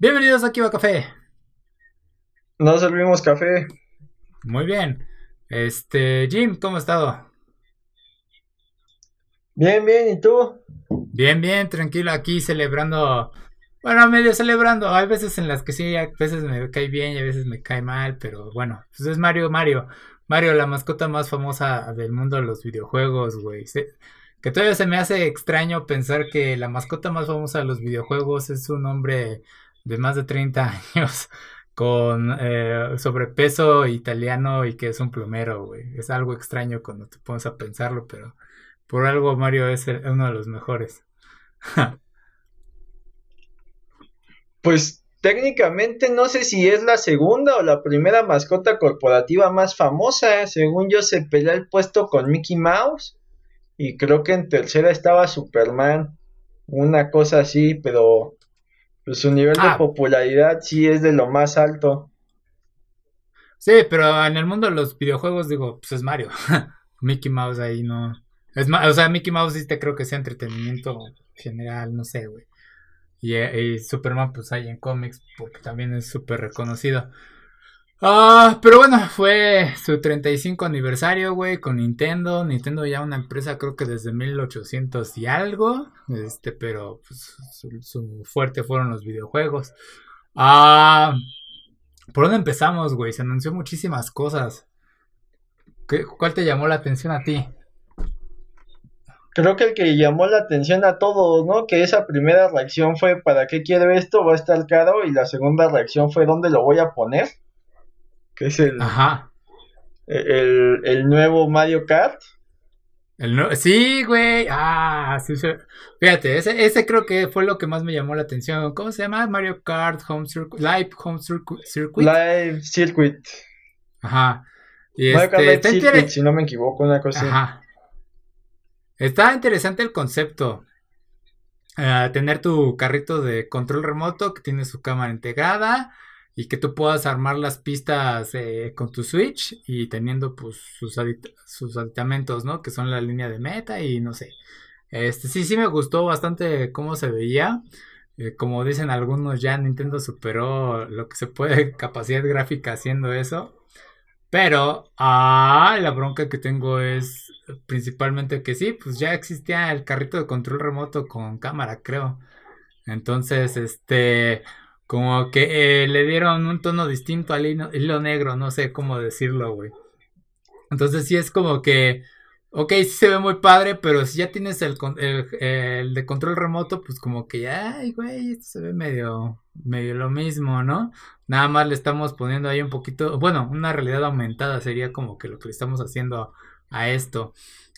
Bienvenidos a Kiva Café. Nos servimos café. Muy bien. Este, Jim, ¿cómo has estado? Bien, bien, ¿y tú? Bien, bien, tranquilo, aquí celebrando. Bueno, medio celebrando. Hay veces en las que sí, a veces me cae bien y a veces me cae mal, pero bueno, pues es Mario, Mario. Mario, la mascota más famosa del mundo de los videojuegos, güey. Que todavía se me hace extraño pensar que la mascota más famosa de los videojuegos es un hombre de más de 30 años con eh, sobrepeso italiano y que es un plomero, güey. Es algo extraño cuando te pones a pensarlo, pero por algo Mario es uno de los mejores. pues técnicamente no sé si es la segunda o la primera mascota corporativa más famosa. Según yo se pelea el puesto con Mickey Mouse y creo que en tercera estaba Superman. Una cosa así, pero pues, su nivel de ah. popularidad sí es de lo más alto. Sí, pero en el mundo de los videojuegos digo, pues es Mario. Mickey Mouse ahí no. Es o sea, Mickey Mouse sí te creo que sea entretenimiento general, no sé, güey. Y, y, Superman, pues hay en cómics, porque también es súper reconocido. Ah, pero bueno, fue su 35 aniversario, güey, con Nintendo. Nintendo ya una empresa creo que desde 1800 y algo. Este, pero pues, su, fuerte fueron los videojuegos. Ah, ¿por dónde empezamos, güey? Se anunció muchísimas cosas. ¿Qué, ¿Cuál te llamó la atención a ti? Creo que el que llamó la atención a todos, ¿no? Que esa primera reacción fue ¿para qué quiero esto? Va a estar caro. Y la segunda reacción fue ¿dónde lo voy a poner? Que es el, Ajá. El, nuevo Mario Kart. El sí, güey. Ah, sí, Fíjate, ese, ese creo que fue lo que más me llamó la atención. ¿Cómo se llama? Mario Kart Home Circuit. Live Home Circuit. Live Circuit. Ajá. Y Mario Kart este, si no me equivoco, una cosa. Ajá. Está interesante el concepto. Eh, tener tu carrito de control remoto que tiene su cámara integrada y que tú puedas armar las pistas eh, con tu Switch y teniendo pues sus, sus aditamentos, ¿no? Que son la línea de meta y no sé. Este sí, sí me gustó bastante cómo se veía. Eh, como dicen algunos, ya Nintendo superó lo que se puede capacidad gráfica haciendo eso. Pero, ah, la bronca que tengo es principalmente que sí, pues ya existía el carrito de control remoto con cámara, creo. Entonces, este, como que eh, le dieron un tono distinto al hilo, negro, no sé cómo decirlo, güey. Entonces sí es como que, ok, sí se ve muy padre, pero si ya tienes el, el, de control remoto, pues como que, ay, güey, esto se ve medio, medio lo mismo, ¿no? Nada más le estamos poniendo ahí un poquito, bueno, una realidad aumentada sería como que lo que le estamos haciendo a esto.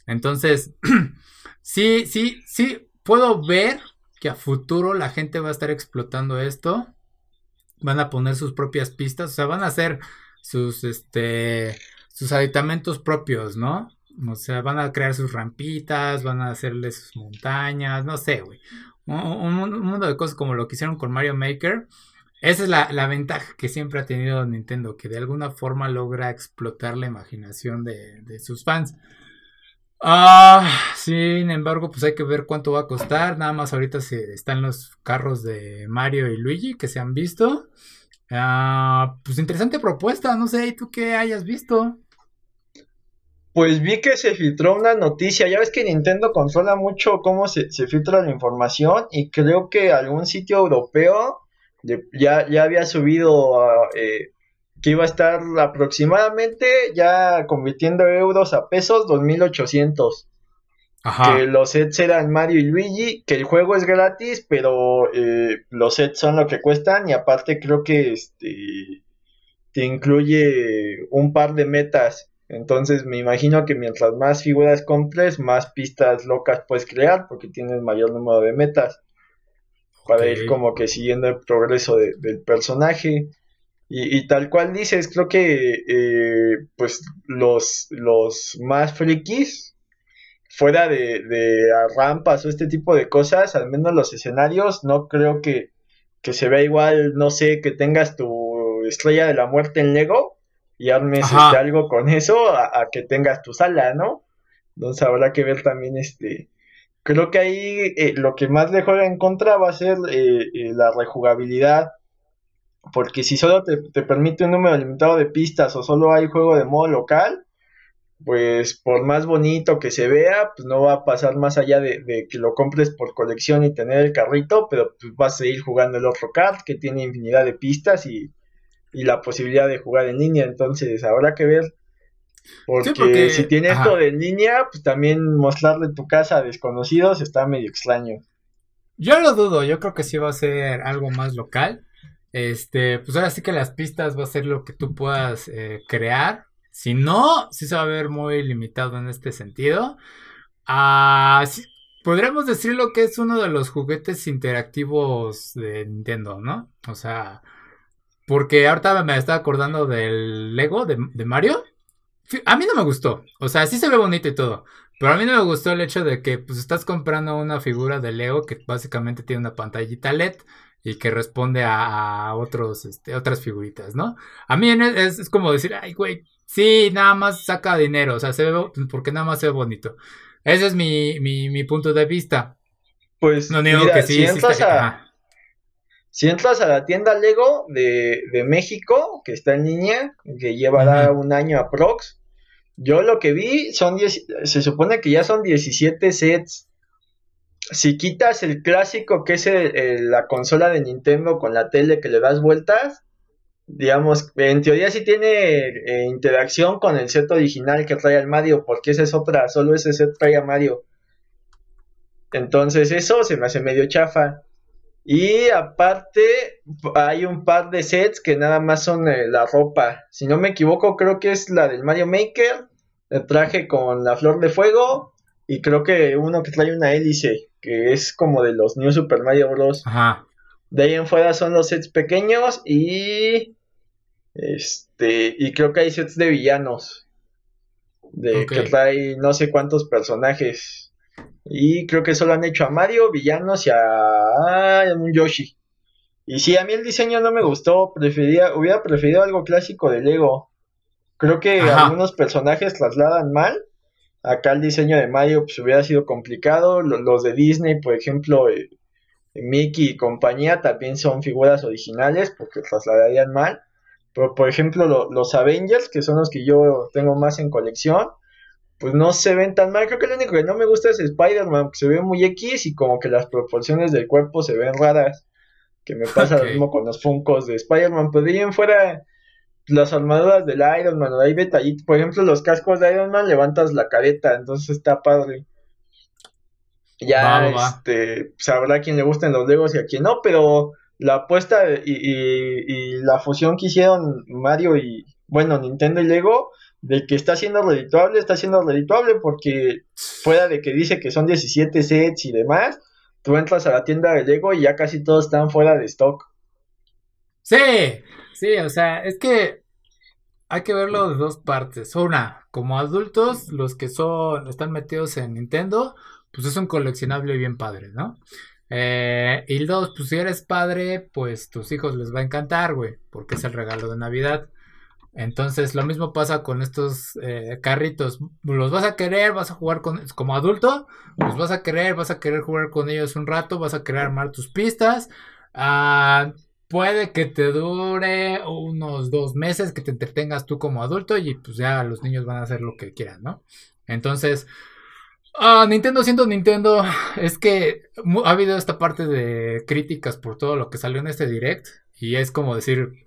Entonces, sí, sí, sí, puedo ver que a futuro la gente va a estar explotando esto van a poner sus propias pistas, o sea, van a hacer sus, este, sus aditamentos propios, ¿no? O sea, van a crear sus rampitas, van a hacerle sus montañas, no sé, güey. Un, mundo de cosas como lo que hicieron con Mario Maker. Esa es la, ventaja que siempre ha tenido Nintendo, que de alguna forma logra explotar la imaginación de, de sus fans. Ah, sin embargo, pues hay que ver cuánto va a costar. Nada más ahorita se, están los carros de Mario y Luigi que se han visto. Ah, pues interesante propuesta, no sé, ¿y tú qué hayas visto? Pues vi que se filtró una noticia, ya ves que Nintendo controla mucho cómo se, filtra la información y creo que algún sitio europeo ya, ya había subido eh, que iba a estar aproximadamente ya convirtiendo euros a pesos 2800. Ajá. Que los sets eran Mario y Luigi, que el juego es gratis, pero eh, los sets son lo que cuestan y aparte creo que este te incluye un par de metas. Entonces me imagino que mientras más figuras compres, más pistas locas puedes crear porque tienes mayor número de metas. Para ir como que siguiendo el progreso del personaje. Y, tal cual dices, creo que eh, pues los, los más frikis, fuera de, de rampas o este tipo de cosas, al menos los escenarios, no creo que, que se vea igual, no sé, que tengas tu estrella de la muerte en Lego y armes este, algo con eso a, que tengas tu sala, ¿no? Entonces habrá que ver también este... Creo que ahí eh, lo que más le juega en contra va a ser eh, la rejugabilidad porque si solo te, te, permite un número limitado de pistas o solo hay juego de modo local, pues por más bonito que se vea, pues no va a pasar más allá de, que lo compres por colección y tener el carrito, pero pues vas a seguir jugando el otro card que tiene infinidad de pistas y, y la posibilidad de jugar en línea, entonces habrá que ver. Porque, si tiene esto de línea, pues también mostrarle tu casa a desconocidos está medio extraño. Yo lo dudo, yo creo que sí va a ser algo más local. Este, pues ahora sí que las pistas va a ser lo que tú puedas eh, crear. Si no, sí se va a ver muy limitado en este sentido. Ah, podríamos decirlo que es uno de los juguetes interactivos de Nintendo, ¿no? O sea, porque ahorita me estaba acordando del Lego de, de Mario. A mí no me gustó. O sea, sí se ve bonito y todo. Pero a mí no me gustó el hecho de que pues estás comprando una figura de Lego que básicamente tiene una pantallita LED y que responde a, otros, este, otras figuritas, ¿no? A mí es, como decir, ay, güey, sí, nada más saca dinero, o sea, se ve, porque nada más se ve bonito. Ese es mi, mi, mi punto de vista. Pues, no digo que sí, si entras, a, si entras a la tienda Lego de, de México, que está en línea, que llevará un año a Prox, yo lo que vi son 10, se supone que ya son 17 sets. Si quitas el clásico que es la consola de Nintendo con la tele que le das vueltas, digamos, en teoría sí tiene eh, interacción con el set original que trae al Mario, porque esa es otra, solo ese set trae a Mario. Entonces eso se me hace medio chafa. Y aparte hay un par de sets que nada más son eh, la ropa. Si no me equivoco, creo que es la del Mario Maker, el traje con la flor de fuego y creo que uno que trae una hélice, que es como de los New Super Mario Bros. Ajá. De ahí en fuera son los sets pequeños y este y creo que hay sets de villanos de que trae no sé cuántos personajes. Y creo que solo han hecho a Mario, villanos y a, un Yoshi. Y sí, a mí el diseño no me gustó. Prefería, hubiera preferido algo clásico de Lego. Creo que algunos personajes trasladan mal. Acá el diseño de Mario pues, hubiera sido complicado. Los, de Disney, por ejemplo, eh, Mickey y compañía también son figuras originales porque trasladarían mal. Pero, por ejemplo, los Avengers, que son los que yo tengo más en colección, pues no se ven tan mal. Creo que lo único que no me gusta es Spider-Man, que se ve muy X y como que las proporciones del cuerpo se ven raras. Que me pasa lo mismo con los Funkos de Spider-Man. Pues bien fuera las armaduras del Iron Man, hay detallitos. Por ejemplo, los cascos de Iron Man levantas la careta, entonces está padre. Ya, este, sabrá a quién le gustan los Legos y a quién no, pero la apuesta y, y la fusión que hicieron Mario y, bueno, Nintendo y Lego de que está siendo redituable, está siendo redituable porque fuera de que dice que son 17 sets y demás, tú entras a la tienda de Lego y ya casi todos están fuera de stock. Sí, sí, o sea, es que hay que verlo de dos partes. Una, como adultos, los que son, están metidos en Nintendo, pues es un coleccionable bien padre, ¿no? Eh, y dos, pues si eres padre, pues tus hijos les va a encantar, güey, porque es el regalo de Navidad. Entonces, lo mismo pasa con estos eh, carritos. Los vas a querer, vas a jugar con como adulto, los vas a querer, vas a querer jugar con ellos un rato, vas a querer armar tus pistas. Ah, puede que te dure unos dos meses que te entretengas tú como adulto y pues ya los niños van a hacer lo que quieran, ¿no? Entonces, ah, Nintendo siendo Nintendo, es que ha habido esta parte de críticas por todo lo que salió en este direct y es como decir,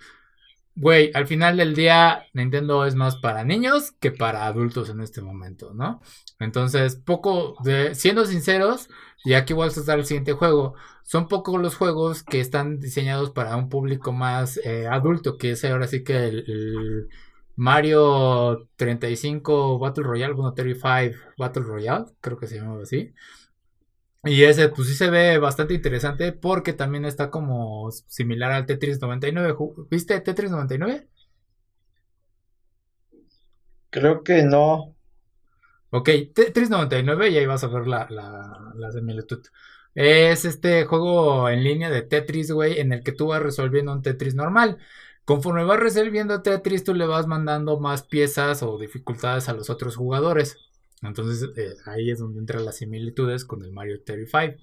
Güey, al final del día Nintendo es más para niños que para adultos en este momento, ¿no? Entonces, poco de, siendo sinceros, y aquí voy a usar el siguiente juego, son pocos los juegos que están diseñados para un público más eh, adulto, que es ahora sí que el, Mario 35 Battle Royale, bueno, 35 Battle Royale, creo que se llamaba así. Y ese, pues sí se ve bastante interesante porque también está como similar al Tetris 99. ¿Viste Tetris 99? Creo que no. Ok, Tetris 99 y ahí vas a ver la, la, la similitud. Es este juego en línea de Tetris, güey, en el que tú vas resolviendo un Tetris normal. Conforme vas resolviendo Tetris, tú le vas mandando más piezas o dificultades a los otros jugadores. Entonces eh, ahí es donde entran las similitudes con el Mario 35.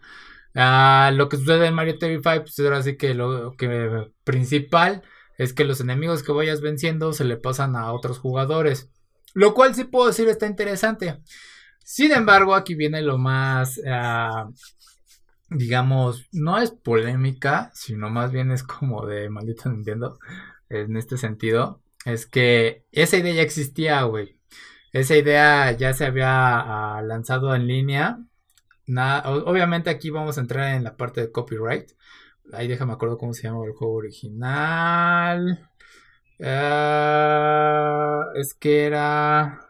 Ah, lo que sucede en Mario 35, pues ahora sí que lo que principal es que los enemigos que vayas venciendo se le pasan a otros jugadores. Lo cual sí puedo decir está interesante. Sin embargo, aquí viene lo más, ah, digamos, no es polémica, sino más bien es como de maldito Nintendo en este sentido. Es que esa idea ya existía, güey. Esa idea ya se había ah, lanzado en línea obviamente aquí vamos a entrar en la parte de copyright. Ahí déjame acuerdo cómo se llama el juego original. Ah, es que era...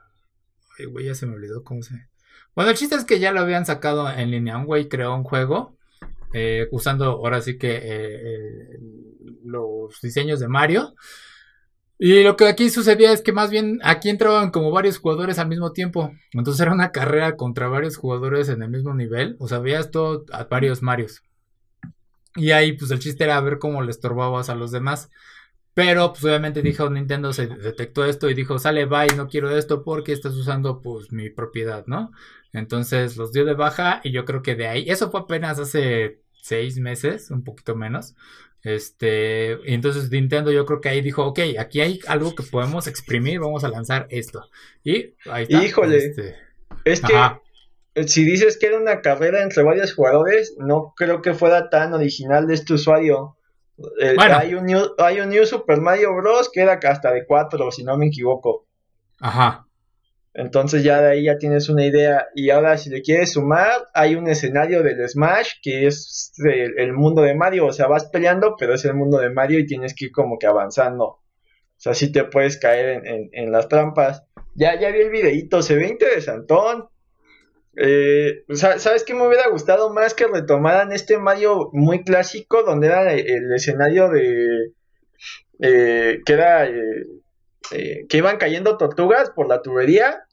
Ay, güey, ya se me olvidó cómo se... Bueno, el chiste es que ya lo habían sacado en línea. Un güey creó un juego eh, usando ahora sí que eh, los diseños de Mario. Y lo que aquí sucedía es que más bien aquí entraban como varios jugadores al mismo tiempo. Entonces era una carrera contra varios jugadores en el mismo nivel. O sea, veías todo a varios Marios. Y ahí pues el chiste era ver cómo le estorbabas a los demás. Pero pues obviamente dijo Nintendo se detectó esto y dijo, sale, bye, no quiero esto porque estás usando pues mi propiedad, ¿no? Entonces los dio de baja y yo creo que de ahí, eso fue apenas hace seis meses, un poquito menos. Este, entonces Nintendo yo creo que ahí dijo, ok, aquí hay algo que podemos exprimir, vamos a lanzar esto. Y ahí está. Híjole. Este, es que eh, si dices que era una carrera entre varios jugadores, no creo que fuera tan original de este usuario. Eh, hay, un new, hay un New Super Mario Bros. que era hasta de cuatro, si no me equivoco. Ajá. Entonces ya de ahí ya tienes una idea. Y ahora si le quieres sumar, hay un escenario del Smash que es el, mundo de Mario. O sea, vas peleando, pero es el mundo de Mario y tienes que ir como que avanzando. O sea, sí te puedes caer en, las trampas. Ya, ya vi el videito, se ve interesantón. Eh, ¿Sabes qué me hubiera gustado más que retomaran este Mario muy clásico donde era el, escenario de... Eh, que era... Eh, eh, que iban cayendo tortugas por la tubería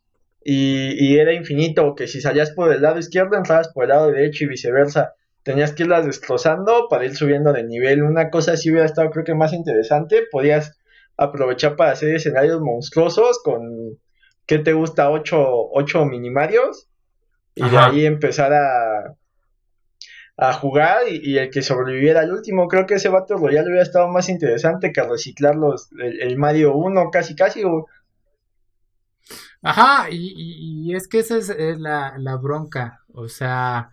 y, era infinito, que si salías por el lado izquierdo entrabas por el lado derecho y viceversa. Tenías que irlas destrozando para ir subiendo de nivel. Una cosa así hubiera estado creo que más interesante. Podías aprovechar para hacer escenarios monstruosos con, ¿qué te gusta? 8 ocho, ocho minimarios. Y de ahí empezar a, a jugar y, el que sobreviviera al último. Creo que ese Battle Royale hubiera estado más interesante que reciclar los, el, Mario 1 casi casi. Ajá, y, es que esa es, la, la, bronca. O sea,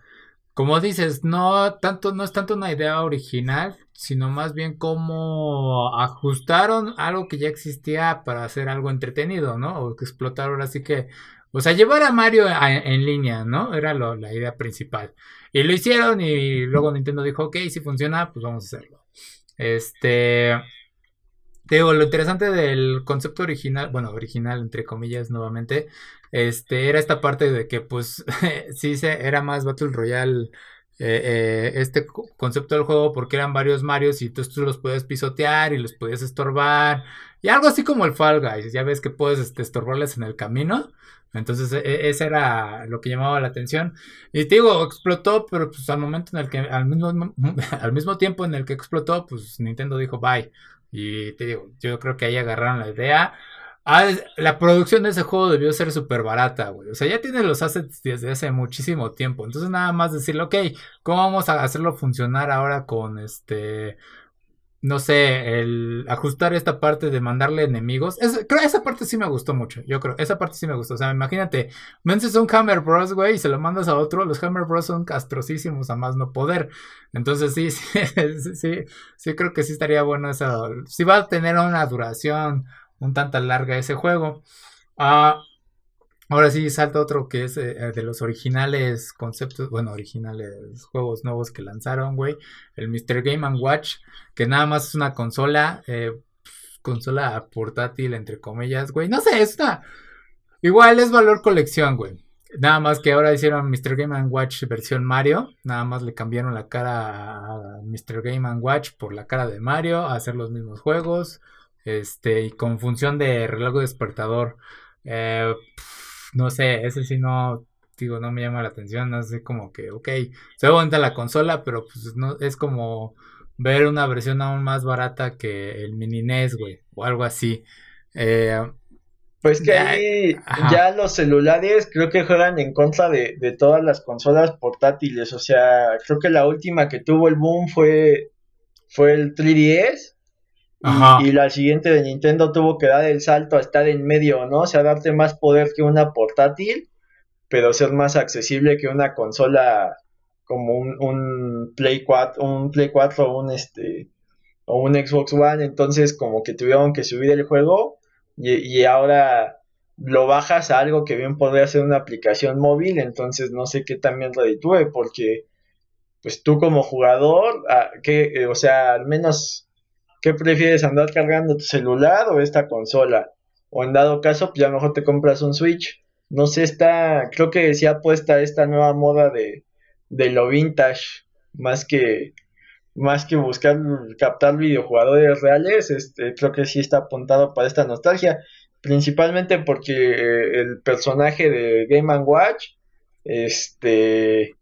como dices, no tanto, no es tanto una idea original, sino más bien cómo ajustaron algo que ya existía para hacer algo entretenido, ¿no? O que explotaron así que o sea, llevar a Mario en línea, ¿no? Era la idea principal. Y lo hicieron y luego Nintendo dijo, ok, si funciona, pues vamos a hacerlo. Este... Te digo, lo interesante del concepto original, bueno, original entre comillas nuevamente, este, era esta parte de que pues sí se, era más Battle Royale eh, eh, este concepto del juego porque eran varios Marios y tú, tú, los puedes pisotear y los puedes estorbar y algo así como el Fall Guys, ya ves que puedes este, estorbarles en el camino. Entonces, e, e, ese era lo que llamaba la atención. Y te digo, explotó, pero pues al momento en el que, al mismo, al mismo tiempo en el que explotó, pues Nintendo dijo bye. Y te digo, yo creo que ahí agarraron la idea. Ah, la producción de ese juego debió ser súper barata, güey. O sea, ya tiene los assets desde hace muchísimo tiempo. Entonces, nada más decirle, ok, ¿cómo vamos a hacerlo funcionar ahora con este no sé, el ajustar esta parte de mandarle enemigos. creo esa parte sí me gustó mucho. Yo creo, esa parte sí me gustó. O sea, imagínate, vences un Hammer Bros, güey, y se lo mandas a otro. Los Hammer Bros son castrosísimos a más no poder. Entonces, sí, sí, sí, sí, creo que sí estaría bueno eso. Sí va a tener una duración un tanto larga ese juego. Ah. Ahora sí salta otro que es eh, de los originales conceptos, bueno, originales juegos nuevos que lanzaron, güey. El Mr. Game Watch, que nada más es una consola, eh, consola portátil, entre comillas, güey. No sé, es una... Igual es valor colección, güey. Nada más que ahora hicieron Mr. Game Watch versión Mario. Nada más le cambiaron la cara a Mr. Game Watch por la cara de Mario, hacer los mismos juegos. Este, y con función de reloj despertador. Eh, no sé, ese sí no, digo, no me llama la atención, no sé, como que, ok, se bonita la consola, pero pues no, es como ver una versión aún más barata que el mini NES, güey, o algo así. Eh, Pues que ahí ya los celulares creo que juegan en contra de, de, todas las consolas portátiles. O sea, creo que la última que tuvo el boom fue, fue el 3DS. Y, la siguiente de Nintendo tuvo que dar el salto a estar en medio, ¿no? O sea, darte más poder que una portátil, pero ser más accesible que una consola como un, un Play 4, un Play 4 o un este o un Xbox One, entonces como que tuvieron que subir el juego y, y ahora lo bajas a algo que bien podría ser una aplicación móvil, entonces no sé qué también reditúe, porque pues tú como jugador, ah, que, o sea, al menos ¿Qué prefieres, andar cargando tu celular o esta consola? O en dado caso, pues ya mejor te compras un Switch. No sé, está, creo que se ha puesto esta nueva moda de, de lo vintage, más que, más que buscar captar videojugadores reales, este, creo que sí está apuntado para esta nostalgia, principalmente porque eh, el personaje de Game Watch, este,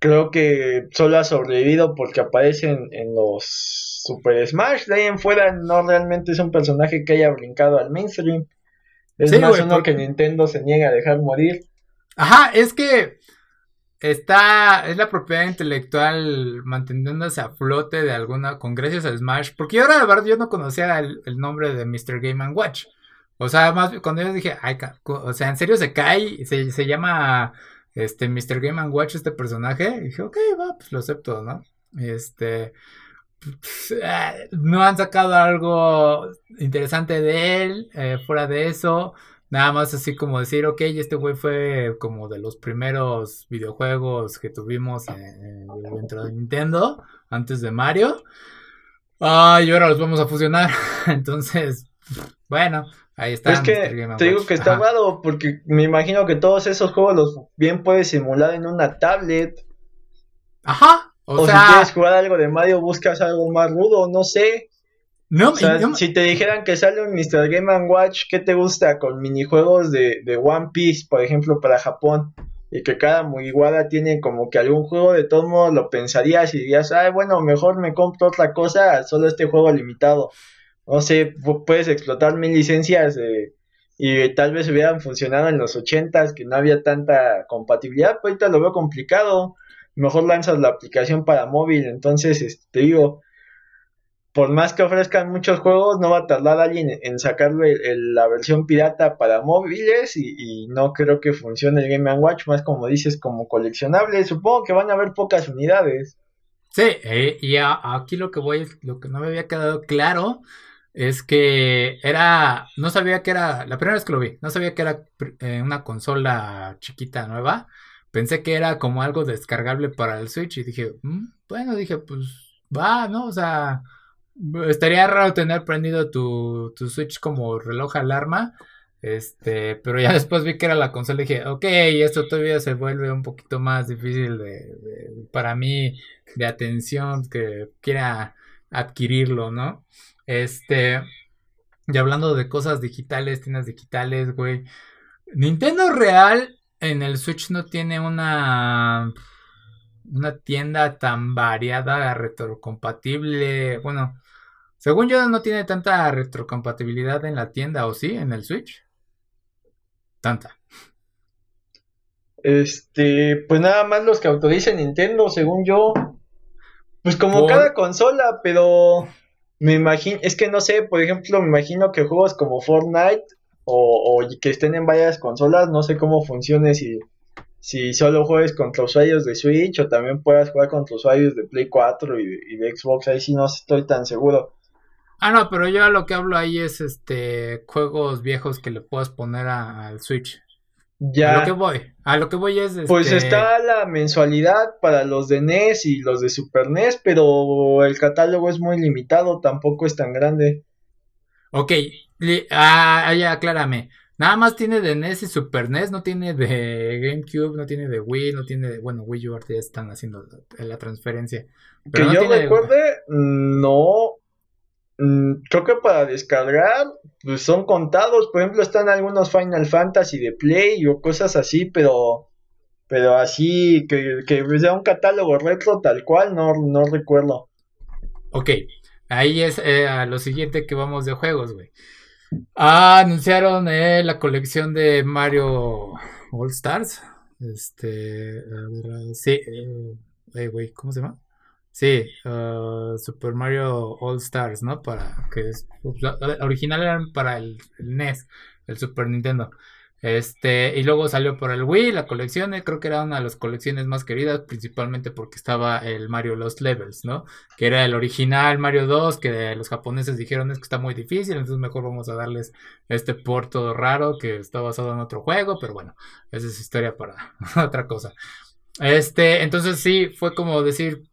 creo que solo ha sobrevivido porque aparece en, los Super Smash. De ahí en fuera no realmente es un personaje que haya brincado al mainstream. Es más uno que Nintendo se niega a dejar morir. Ajá, es que está, es la propiedad intelectual manteniéndose a flote de alguna, con gracias a Smash, porque yo la verdad yo no conocía el, nombre de Mr. Game Watch. O sea, más cuando yo dije, ay, o sea, en serio se cae, se, se llama este, Mr. Game Watch, este personaje. Y dije, ok, va, pues lo acepto, ¿no? Este. Pues, eh, no han sacado algo interesante de él. Eh, fuera de eso. Nada más así como decir, ok, este güey fue como de los primeros videojuegos que tuvimos dentro de Nintendo, antes de Mario. Ah, y ahora los vamos a fusionar. Entonces, bueno, Ahí está. Es que te digo que está raro porque me imagino que todos esos juegos los bien puedes simular en una tablet. Ajá. O, si quieres jugar algo de Mario buscas algo más rudo, no sé. No, si te dijeran que sale un Mr. Game Watch, ¿qué te gusta? Con minijuegos de, de One Piece, por ejemplo, para Japón. Y que cada Mugiwara tiene como que algún juego, de todos modos lo pensarías y dirías, ay, bueno, mejor me compro otra cosa, solo este juego limitado no sé, puedes explotar mil licencias eh, y tal vez hubieran funcionado en los ochentas, que no había tanta compatibilidad, pues ahorita lo veo complicado. Mejor lanzas la aplicación para móvil, entonces este, te digo, por más que ofrezcan muchos juegos, no va a tardar alguien en sacarle la versión pirata para móviles y, no creo que funcione el Game Watch, más como dices, como coleccionable. Supongo que van a haber pocas unidades. Sí, eh, y aquí lo que voy, lo que no me había quedado claro es que era, no sabía que era, la primera vez que lo vi, no sabía que era eh, una consola chiquita nueva, pensé que era como algo descargable para el Switch y dije, mm, bueno, dije, pues va, ¿no? O sea, estaría raro tener prendido tu, tu Switch como reloj alarma, este, pero ya después vi que era la consola y dije, ok, esto todavía se vuelve un poquito más difícil de, para mí de atención que quiera adquirirlo, ¿no? Este, y hablando de cosas digitales, tiendas digitales, güey. Nintendo Real en el Switch no tiene una una tienda tan variada, retrocompatible. Bueno, según yo no tiene tanta retrocompatibilidad en la tienda, ¿o sí? En el Switch. Tanta. Este, pues nada más los que autoricen Nintendo, según yo. Pues como cada consola, pero me imagino, es que no sé, por ejemplo, me imagino que juegos como Fortnite o, que estén en varias consolas, no sé cómo funcione si, si solo juegues contra usuarios de Switch o también puedas jugar contra usuarios de Play 4 y, de Xbox, ahí sí no estoy tan seguro. Ah, no, pero yo lo que hablo ahí es este juegos viejos que le puedas poner al Switch. Ya. A lo que voy. A lo que voy es. Pues este, está la mensualidad para los de NES y los de Super NES, pero el catálogo es muy limitado, tampoco es tan grande. Ok, ah, ya, aclárame. Nada más tiene de NES y Super NES, no tiene de GameCube, no tiene de Wii, no tiene de. Bueno, Wii U ya están haciendo la, transferencia. que yo recuerde, no. Mm, creo que para descargar pues son contados, por ejemplo están algunos Final Fantasy de Play o cosas así, pero pero así que, que sea un catálogo retro tal cual, no, no recuerdo. Ok, ahí es eh, lo siguiente que vamos de juegos, güey. Ah, anunciaron eh, la colección de Mario All Stars. Este. sí. Eh, ¿cómo se llama? Sí, uh, Super Mario All Stars, ¿no? Para que es, pues, original eran para el, NES, el Super Nintendo. Este, y luego salió por el Wii, la colección, eh, creo que era una de las colecciones más queridas, principalmente porque estaba el Mario Lost Levels, ¿no? Que era el original Mario 2, que los japoneses dijeron es que está muy difícil, entonces mejor vamos a darles este puerto raro que está basado en otro juego, pero bueno, esa es historia para otra cosa. Este, entonces sí, fue como decir,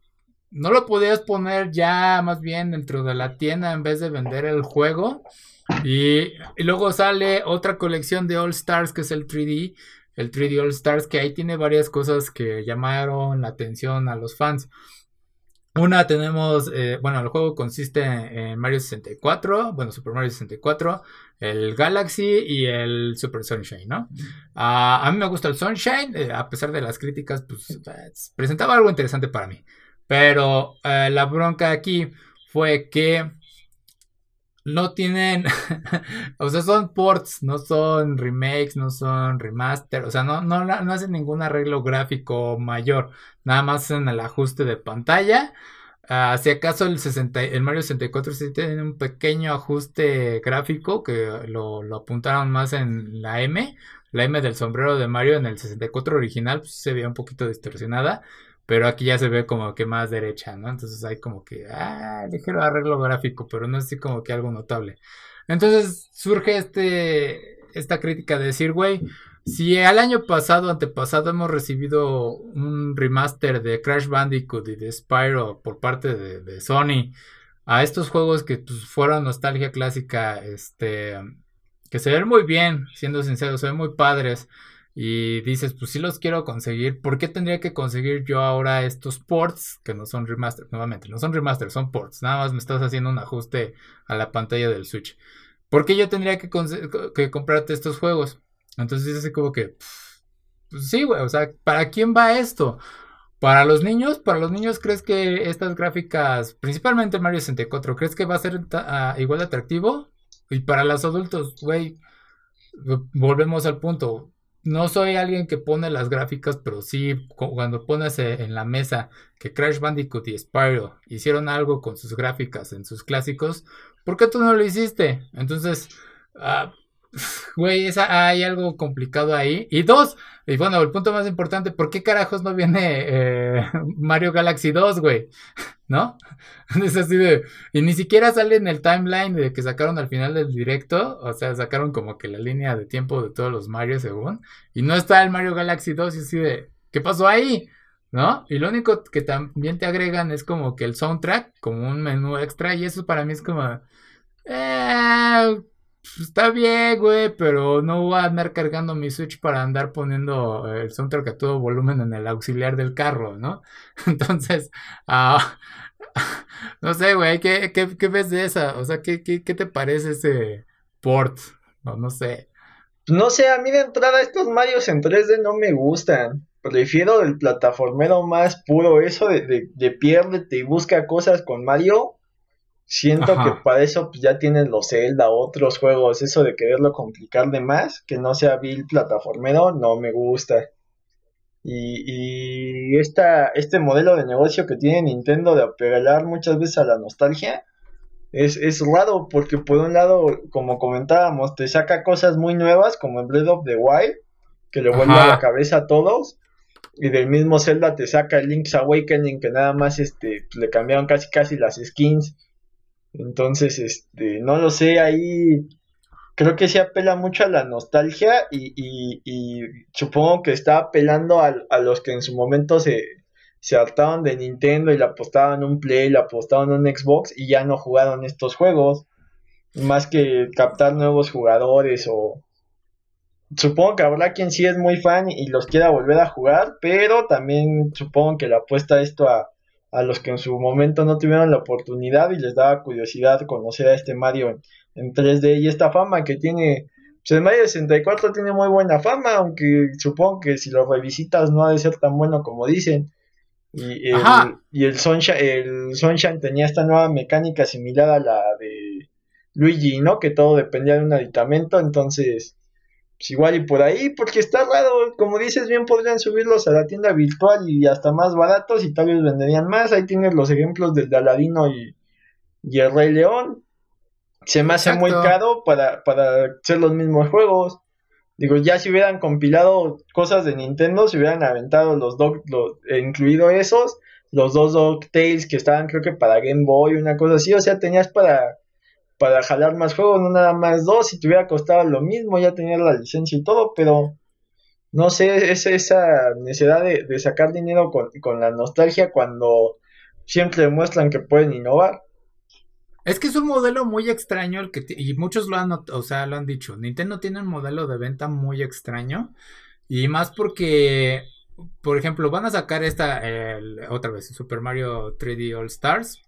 no lo podías poner ya más bien dentro de la tienda en vez de vender el juego. Y, luego sale otra colección de All Stars que es el 3D. El 3D All Stars que ahí tiene varias cosas que llamaron la atención a los fans. Una tenemos, eh, bueno, el juego consiste en Mario 64, bueno, Super Mario 64, el Galaxy y el Super Sunshine, ¿no? Ah, a mí me gusta el Sunshine, eh, a pesar de las críticas, pues presentaba algo interesante para mí. Pero eh, la bronca aquí fue que no tienen, o sea, son ports, no son remakes, no son remaster, o sea, no, no, no hacen ningún arreglo gráfico mayor, nada más en el ajuste de pantalla. Uh, si acaso el, 60, el Mario 64 sí tiene un pequeño ajuste gráfico que lo, lo, apuntaron más en la M, la M del sombrero de Mario en el 64 original pues, se veía un poquito distorsionada, pero aquí ya se ve como que más derecha, ¿no? Entonces hay como que, ah, ligero arreglo gráfico, pero no es así como que algo notable. Entonces surge este, esta crítica de decir, güey, si al año pasado, antepasado, hemos recibido un remaster de Crash Bandicoot y de Spyro por parte de, Sony a estos juegos que pues, fueron nostalgia clásica, este, que se ven muy bien, siendo sincero, se ven muy padres y dices, pues si los quiero conseguir, ¿por qué tendría que conseguir yo ahora estos ports que no son remaster? Nuevamente, no son remaster, son ports. Nada más me estás haciendo un ajuste a la pantalla del Switch. ¿Por qué yo tendría que, que comprarte estos juegos? Entonces es así como que, pues sí, güey, o sea, ¿para quién va esto? Para los niños, para los niños, ¿crees que estas gráficas, principalmente Mario 64, ¿crees que va a ser igual de atractivo? Y para los adultos, güey, volvemos al punto no soy alguien que pone las gráficas, pero sí cuando pones eh, en la mesa que Crash Bandicoot y Spyro hicieron algo con sus gráficas en sus clásicos, ¿por qué tú no lo hiciste? Entonces, uh, güey, hay algo complicado ahí. Y dos, y bueno, el punto más importante, ¿por qué carajos no viene eh, Mario Galaxy 2, güey? ¿no? Es así de... Y ni siquiera sale en el timeline de que sacaron al final del directo, o sea, sacaron como que la línea de tiempo de todos los Mario según, y no está el Mario Galaxy 2 y así de... ¿Qué pasó ahí? ¿No? Y lo único que también te agregan es como que el soundtrack, como un menú extra, y eso para mí es como... Eh, está bien, güey, pero no voy a andar cargando mi Switch para andar poniendo el soundtrack a todo volumen en el auxiliar del carro, ¿no? Entonces, ah, no sé, güey, ¿qué, ¿qué, ves de esa? O sea, ¿qué, qué, qué te parece ese port? No, no sé. No sé, a mí de entrada estos Marios en 3D no me gustan. Prefiero el plataformero más puro, eso de, de, de piérdete y busca cosas con Mario Siento que para eso pues, ya tienen los Zelda, otros juegos, eso de quererlo complicar de más, que no sea Bill plataformero, no me gusta. Y, y esta, este modelo de negocio que tiene Nintendo de apelar muchas veces a la nostalgia es, es raro porque por un lado, como comentábamos, te saca cosas muy nuevas como en Breath of the Wild, que le vuelve a la cabeza a todos. Y del mismo Zelda te saca el Link's Awakening que nada más este, le cambiaron casi casi las skins entonces, este, no lo sé, ahí creo que se apela mucho a la nostalgia y, y, supongo que está apelando a, los que en su momento se, se hartaron de Nintendo y le apostaban un Play, le apostaban un Xbox y ya no jugaron estos juegos. Más que captar nuevos jugadores o... Supongo que habrá quien sí es muy fan y los quiera volver a jugar, pero también supongo que le apuesta esto a, a los que en su momento no tuvieron la oportunidad y les daba curiosidad conocer a este Mario en, 3D y esta fama que tiene, pues el Mario 64 tiene muy buena fama, aunque supongo que si lo revisitas no ha de ser tan bueno como dicen. Y el, y el Sunshine, el Sunshine tenía esta nueva mecánica similar a la de Luigi, ¿no? Que todo dependía de un aditamento, entonces, pues igual y por ahí, porque está raro, como dices, bien podrían subirlos a la tienda virtual y hasta más baratos y tal vez venderían más. Ahí tienes los ejemplos del de Aladino y, y el Rey León. Se me hace muy caro para, para hacer los mismos juegos. Digo, ya si hubieran compilado cosas de Nintendo, se hubieran aventado los dos, incluido esos, los dos Tales que estaban creo que para Game Boy, una cosa así, o sea, tenías para, para jalar más juegos, no nada más dos, si te hubiera costado lo mismo, ya tenías la licencia y todo, pero no sé, es esa necesidad de, sacar dinero con, la nostalgia cuando siempre demuestran que pueden innovar. Es que es un modelo muy extraño el que y muchos lo han, o sea, lo han dicho. Nintendo tiene un modelo de venta muy extraño y más porque, por ejemplo, van a sacar esta otra vez Super Mario 3D All Stars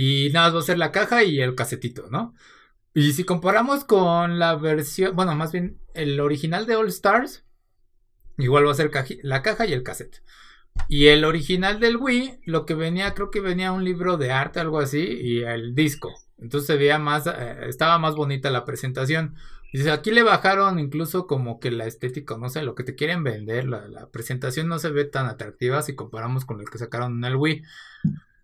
y nada va a ser la caja y el casetito, ¿no? Y si comparamos con la versión, bueno, más bien el original de All Stars, igual va a ser la caja y el cassette. Y el original del Wii, lo que venía, creo que venía un libro de arte, algo así, y el disco. Entonces se veía más, eh, estaba más bonita la presentación. Dice, aquí le bajaron incluso como que la estética, no sé, lo que te quieren vender, la, presentación no se ve tan atractiva si comparamos con el que sacaron en el Wii.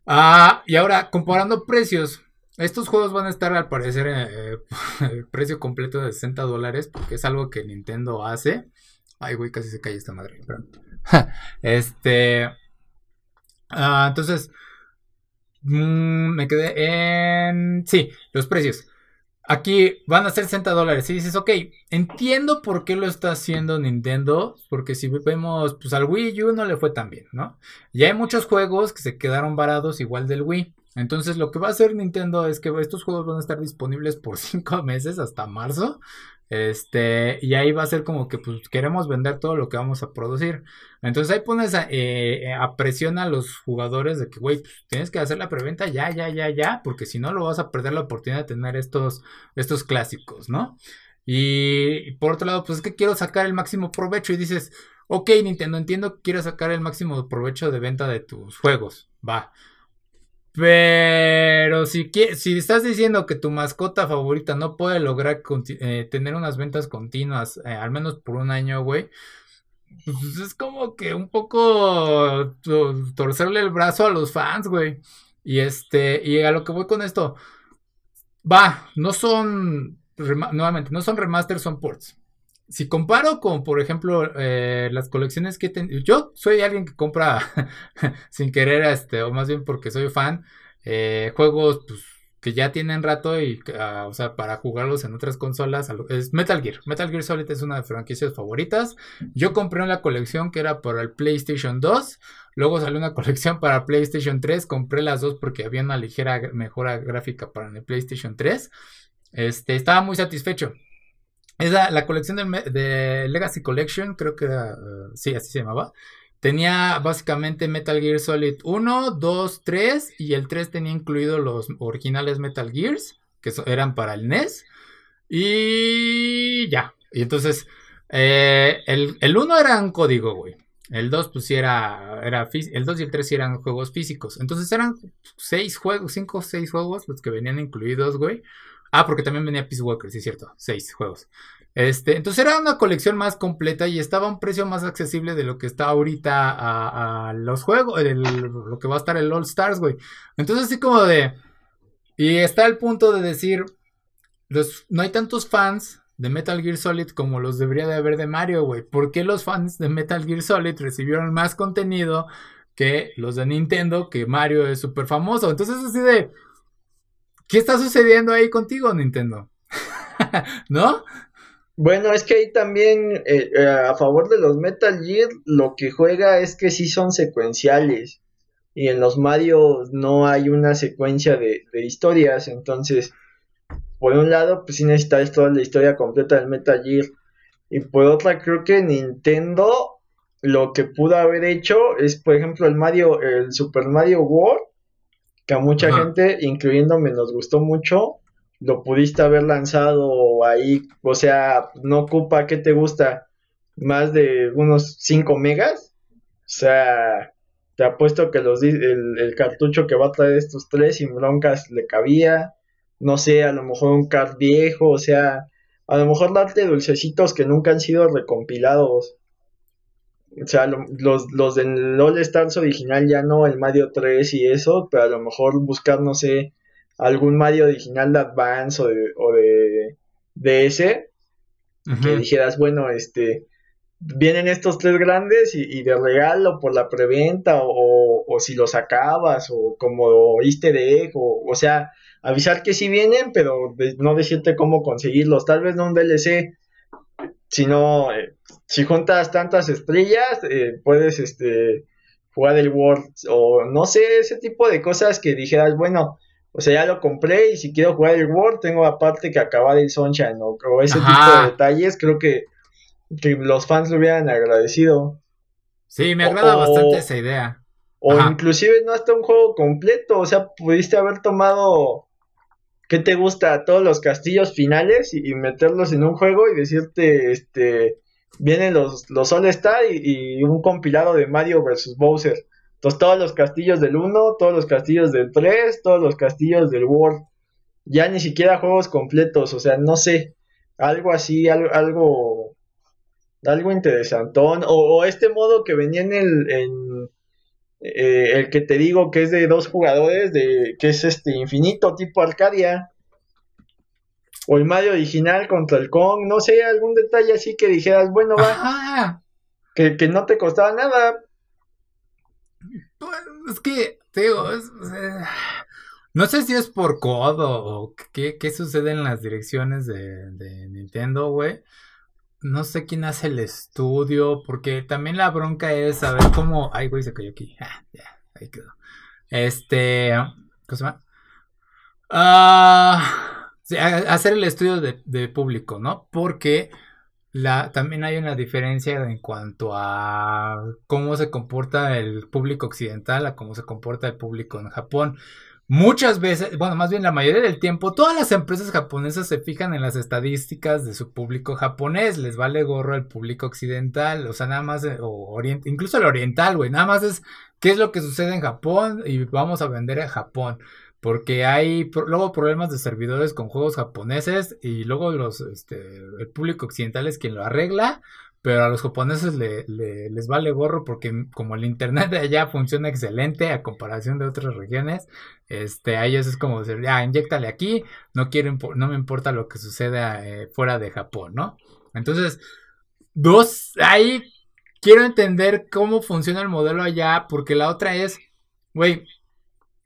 Ah, y ahora, comparando precios, estos juegos van a estar al parecer eh, el precio completo de 60 dólares, porque es algo que Nintendo hace. Ay, güey, casi se cae esta madre. este. Ah, entonces. Mm, me quedé en. Sí, los precios. Aquí van a ser 60 dólares. Y dices, ok, entiendo por qué lo está haciendo Nintendo. Porque si vemos, pues al Wii U no le fue tan bien, ¿no? Y hay muchos juegos que se quedaron varados igual del Wii. Entonces lo que va a hacer Nintendo es que estos juegos van a estar disponibles por 5 meses hasta marzo. Este, y ahí va a ser como que pues queremos vender todo lo que vamos a producir. Entonces ahí pones a, eh, a presión a los jugadores de que, güey, pues, tienes que hacer la preventa ya, ya, ya, ya, porque si no lo vas a perder la oportunidad de tener estos, estos clásicos, ¿no? Y, por otro lado, pues es que quiero sacar el máximo provecho y dices, ok, Nintendo, entiendo que quieres sacar el máximo provecho de venta de tus juegos, va. Pero si, si estás diciendo que tu mascota favorita no puede lograr eh, tener unas ventas continuas, eh, al menos por un año, güey, pues es como que un poco torcerle el brazo a los fans, güey. Y este, y a lo que voy con esto, va, no son, nuevamente, no son remasters, son ports si comparo con, por ejemplo, eh, las colecciones que tengo, yo soy alguien que compra sin querer, este, o más bien porque soy fan, eh, juegos pues, que ya tienen rato y, ah, o sea, para jugarlos en otras consolas, es Metal Gear. Metal Gear Solid es una de mis franquicias favoritas. Yo compré una colección que era para el PlayStation 2, luego salió una colección para PlayStation 3, compré las dos porque había una ligera mejora gráfica para el PlayStation 3. Este, estaba muy satisfecho. Esa, la colección de, Legacy Collection, creo que era, eh, sí, así se llamaba. Tenía básicamente Metal Gear Solid 1, 2, 3 y el 3 tenía incluido los originales Metal Gears, que eran para el NES. Y ya. Y entonces, eh, el, el 1 era un código, güey. El 2, pues sí era, era. El 2 y el 3 sí eran juegos físicos. Entonces eran 6 juegos, 5 o 6 juegos los que venían incluidos, güey. Ah, porque también venía Peace Walker, sí es cierto. Seis juegos. Este, entonces era una colección más completa y estaba a un precio más accesible de lo que está ahorita a, los juegos, lo que va a estar el All Stars, güey. Entonces así como de... Y está el punto de decir, los, no hay tantos fans de Metal Gear Solid como los debería de haber de Mario, güey. ¿Por qué los fans de Metal Gear Solid recibieron más contenido que los de Nintendo, que Mario es súper famoso? Entonces así de... ¿Qué está sucediendo ahí contigo, Nintendo? ¿No? Bueno, es que ahí también, eh, eh, a favor de los Metal Gear, lo que juega es que sí son secuenciales. Y en los Mario no hay una secuencia de, historias. Entonces, por un lado, pues sí necesitas toda la historia completa del Metal Gear. Y por otra, creo que Nintendo lo que pudo haber hecho es, por ejemplo, el Mario, el Super Mario World que a mucha gente, incluyéndome, nos gustó mucho. Lo pudiste haber lanzado ahí, o sea, no ocupa, ¿qué te gusta? Más de unos 5 megas. O sea, te apuesto que los, el, el, cartucho que va a traer estos tres sin broncas le cabía. no sé, a lo mejor un card viejo, o sea, a lo mejor darte dulcecitos que nunca han sido recompilados. O sea, los, los del All Stars original ya no, el Mario 3 y eso, pero a lo mejor buscar, no sé, algún Mario original de Advance o de, o de DS, que dijeras, bueno, este, vienen estos tres grandes y, de regalo por la preventa o, o, si los acabas o como easter egg o, o sea, avisar que sí vienen, pero no decirte cómo conseguirlos, tal vez no un DLC, sino eh, si juntas tantas estrellas, eh, puedes este jugar el World o no sé, ese tipo de cosas que dijeras, bueno, o sea, ya lo compré y si quiero jugar el World, tengo aparte que acabar el Sunshine o, ese tipo de detalles, creo que, los fans lo hubieran agradecido. Sí, me agrada bastante esa idea. O inclusive no hasta un juego completo, o sea, pudiste haber tomado, ¿qué te gusta? Todos los castillos finales y, meterlos en un juego y decirte, este, vienen los, los All Star y, un compilado de Mario vs. Bowser. Entonces, todos los castillos del 1, todos los castillos del 3, todos los castillos del World. Ya ni siquiera juegos completos, o sea, no sé. Algo así, algo, algo, algo interesantón. O, este modo que venía en el, eh, el que te digo que es de dos jugadores, de que es este infinito tipo Arcadia. O el Mario original contra el Kong, no sé, algún detalle así que dijeras, bueno, va. Que, que no te costaba nada, es que, digo, no sé si es por codo o qué, sucede en las direcciones de, Nintendo, güey. No sé quién hace el estudio, porque también la bronca es saber cómo... Ay, güey, se cayó aquí. Ah, ya, ahí quedó. Este... ¿Cómo se llama? Ah, hacer el estudio de, público, ¿no? Porque también hay una diferencia en cuanto a cómo se comporta el público occidental a cómo se comporta el público en Japón. Muchas veces, bueno, más bien la mayoría del tiempo, todas las empresas japonesas se fijan en las estadísticas de su público japonés, les vale gorro el público occidental, o sea, nada más, eh, o oriente, incluso el oriental, güey, nada más es qué es lo que sucede en Japón y vamos a vender a Japón. Porque hay luego problemas de servidores con juegos japoneses y luego los, este, el público occidental es quien lo arregla, pero a los japoneses le, les vale gorro porque como el internet de allá funciona excelente a comparación de otras regiones, este, a ellos es como decir, ya, inyectale aquí, no quiero, no me importa lo que suceda eh, fuera de Japón, ¿no? Entonces, dos, ahí quiero entender cómo funciona el modelo allá, porque la otra es, güey,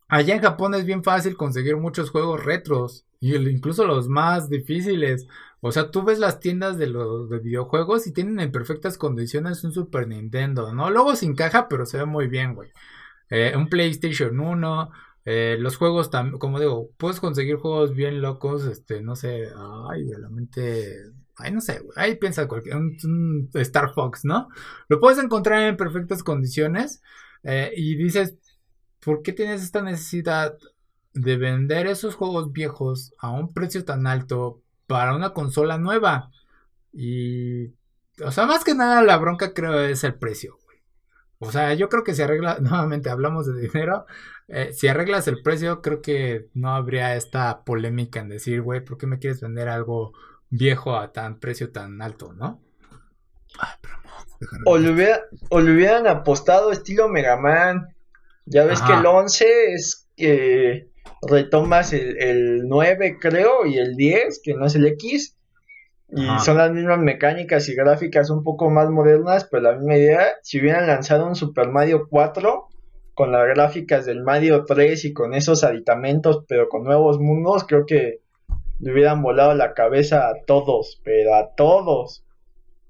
Allá en Japón es bien fácil conseguir muchos juegos retros. Y incluso los más difíciles. O sea, tú ves las tiendas de los de videojuegos y tienen en perfectas condiciones un Super Nintendo, ¿no? Luego sin caja, pero se ve muy bien, güey. Eh, un PlayStation 1. Eh, los juegos también, como digo, puedes conseguir juegos bien locos, este, no sé, ay, de la mente, ay, no sé, ahí piensa cualquier, un, Star Fox, ¿no? Lo puedes encontrar en perfectas condiciones eh, y dices, ¿por qué tienes esta necesidad de vender esos juegos viejos a un precio tan alto para una consola nueva? Y, o sea, más que nada la bronca creo es el precio. O sea, yo creo que si arregla, nuevamente hablamos de dinero, eh, si arreglas el precio, creo que no habría esta polémica en decir, güey, ¿por qué me quieres vender algo viejo a tan precio tan alto, no? o, le o le hubieran apostado estilo Mega Man. Ya ves que el 11 es que retomas el, 9, creo, y el 10, que no es el X. Y son las mismas mecánicas y gráficas un poco más modernas, pero la misma idea. Si hubieran lanzado un Super Mario 4 con las gráficas del Mario 3 y con esos aditamentos, pero con nuevos mundos, creo que le hubieran volado la cabeza a todos, pero a todos.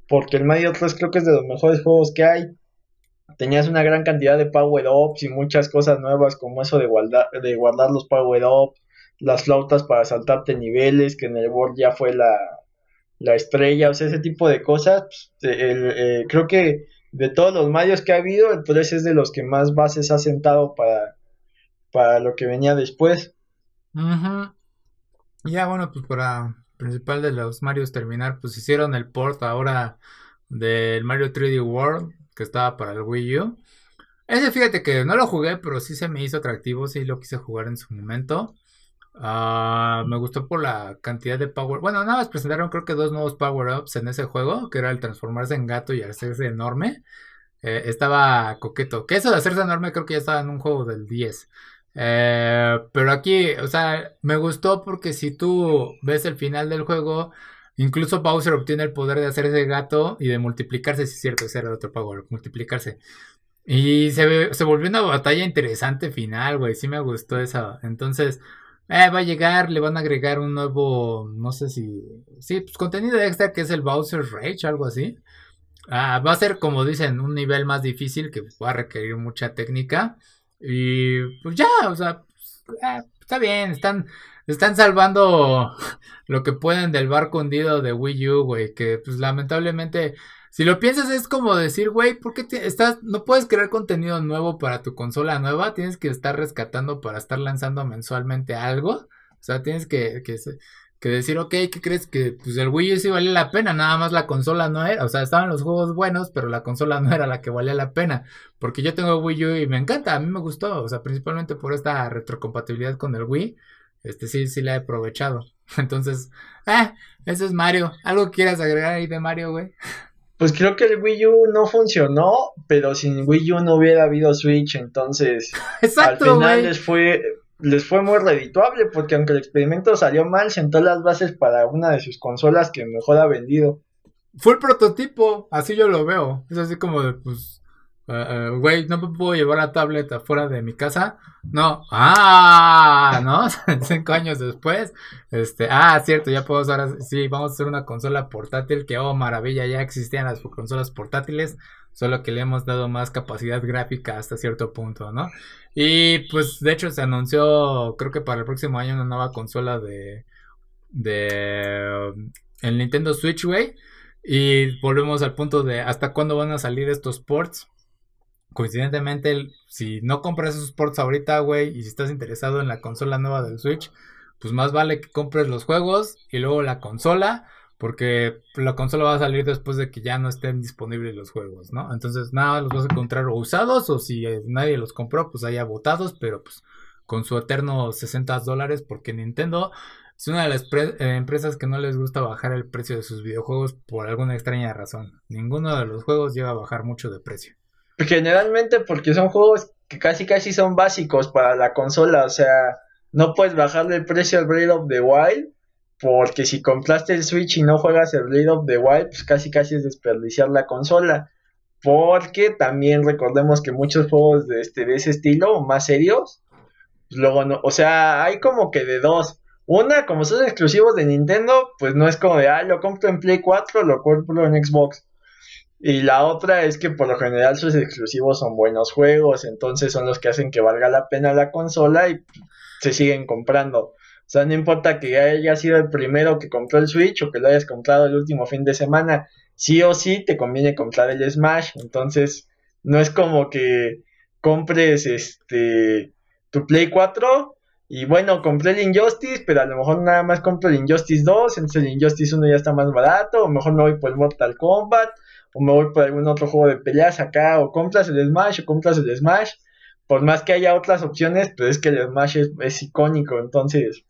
Porque el Mario 3 creo que es de los mejores juegos que hay tenías una gran cantidad de power-ups y muchas cosas nuevas como eso de guardar, de guardar los power-ups, las flautas para saltarte niveles, que en el World ya fue la, la estrella, o sea, ese tipo de cosas. Pues, eh, creo que de todos los Marios que ha habido, el 3 es de los que más bases ha sentado para, para lo que venía después. Ya, bueno, pues para principal de los Marios terminar, pues hicieron el port ahora del Mario 3D World que estaba para el Wii U. Ese fíjate que no lo jugué, pero sí se me hizo atractivo, sí lo quise jugar en su momento. Ah, me gustó por la cantidad de power. Bueno, nada más presentaron creo que dos nuevos power-ups en ese juego, que era el transformarse en gato y hacerse enorme. Eh, estaba coqueto. Que eso de hacerse enorme creo que ya estaba en un juego del 10. Eh, pero aquí, o sea, me gustó porque si tú ves el final del juego, incluso Bowser obtiene el poder de hacerse gato y de multiplicarse, si es cierto, ese era otro power, multiplicarse. Y se, se volvió una batalla interesante final, güey, sí me gustó esa. Entonces, eh, va a llegar, le van a agregar un nuevo, no sé si, sí, pues contenido extra que es el Bowser Rage, algo así. Ah, va a ser, como dicen, un nivel más difícil que va a requerir mucha técnica. Y pues ya, o sea, pues, ah, está bien, están, están salvando lo que pueden del barco hundido de Wii U, güey, que pues lamentablemente si lo piensas es como decir, güey, ¿por qué estás, no puedes crear contenido nuevo para tu consola nueva? Tienes que estar rescatando para estar lanzando mensualmente algo. O sea, tienes que, que, que decir, ok, ¿qué crees? Que pues el Wii U sí valía la pena, nada más la consola no era. O sea, estaban los juegos buenos, pero la consola no era la que valía la pena. Porque yo tengo Wii U y me encanta, a mí me gustó. O sea, principalmente por esta retrocompatibilidad con el Wii. Este sí, sí la he aprovechado. Entonces, eh, eso es Mario. ¿Algo quieras agregar ahí de Mario, güey? Pues creo que el Wii U no funcionó, pero sin Wii U no hubiera habido Switch, entonces Exacto, al final les fue les fue muy redituable porque aunque el experimento salió mal, sentó las bases para una de sus consolas que mejor ha vendido. Fue el prototipo, así yo lo veo. Es así como de, pues, eh, eh, güey, no me puedo llevar la tablet afuera de mi casa. No, ah, ¿no? Cinco años después, este, ah, cierto, ya puedo usar, sí, vamos a hacer una consola portátil que, oh, maravilla, ya existían las consolas portátiles, solo que le hemos dado más capacidad gráfica hasta cierto punto, ¿no? Y pues, de hecho, se anunció, creo que para el próximo año, una nueva consola de, de, el Nintendo Switch, güey. Y volvemos al punto de hasta cuándo van a salir estos ports coincidentemente, si no compras esos ports ahorita, güey, y si estás interesado en la consola nueva del Switch, pues más vale que compres los juegos y luego la consola, porque la consola va a salir después de que ya no estén disponibles los juegos, ¿no? Entonces, nada, los vas a encontrar usados o si nadie los compró, pues haya votados, pero pues con su eterno 60 dólares, porque Nintendo es una de las eh, empresas que no les gusta bajar el precio de sus videojuegos por alguna extraña razón. Ninguno de los juegos llega a bajar mucho de precio. Generalmente porque son juegos que casi casi son básicos para la consola, o sea, no puedes bajarle el precio al Breath of the Wild, porque si compraste el Switch y no juegas el Breath of the Wild, pues casi casi es desperdiciar la consola. Porque también recordemos que muchos juegos de, este, de ese estilo, más serios, pues luego no, o sea, hay como que de dos. Una, como son exclusivos de Nintendo, pues no es como de, ah, lo compro en Play 4, lo compro en Xbox. Y la otra es que por lo general sus exclusivos son buenos juegos, entonces son los que hacen que valga la pena la consola y se siguen comprando. O sea, no importa que haya sido el primero que compró el Switch o que lo hayas comprado el último fin de semana, sí o sí te conviene comprar el Smash. Entonces, no es como que compres este tu Play 4 y bueno, compré el Injustice, pero a lo mejor nada más compro el Injustice 2, entonces el Injustice 1 ya está más barato, o mejor me voy por Mortal Kombat, o me voy por algún otro juego de peleas acá, o compras el Smash, o compras el Smash. Por más que haya otras opciones, pues es que el Smash es, icónico, entonces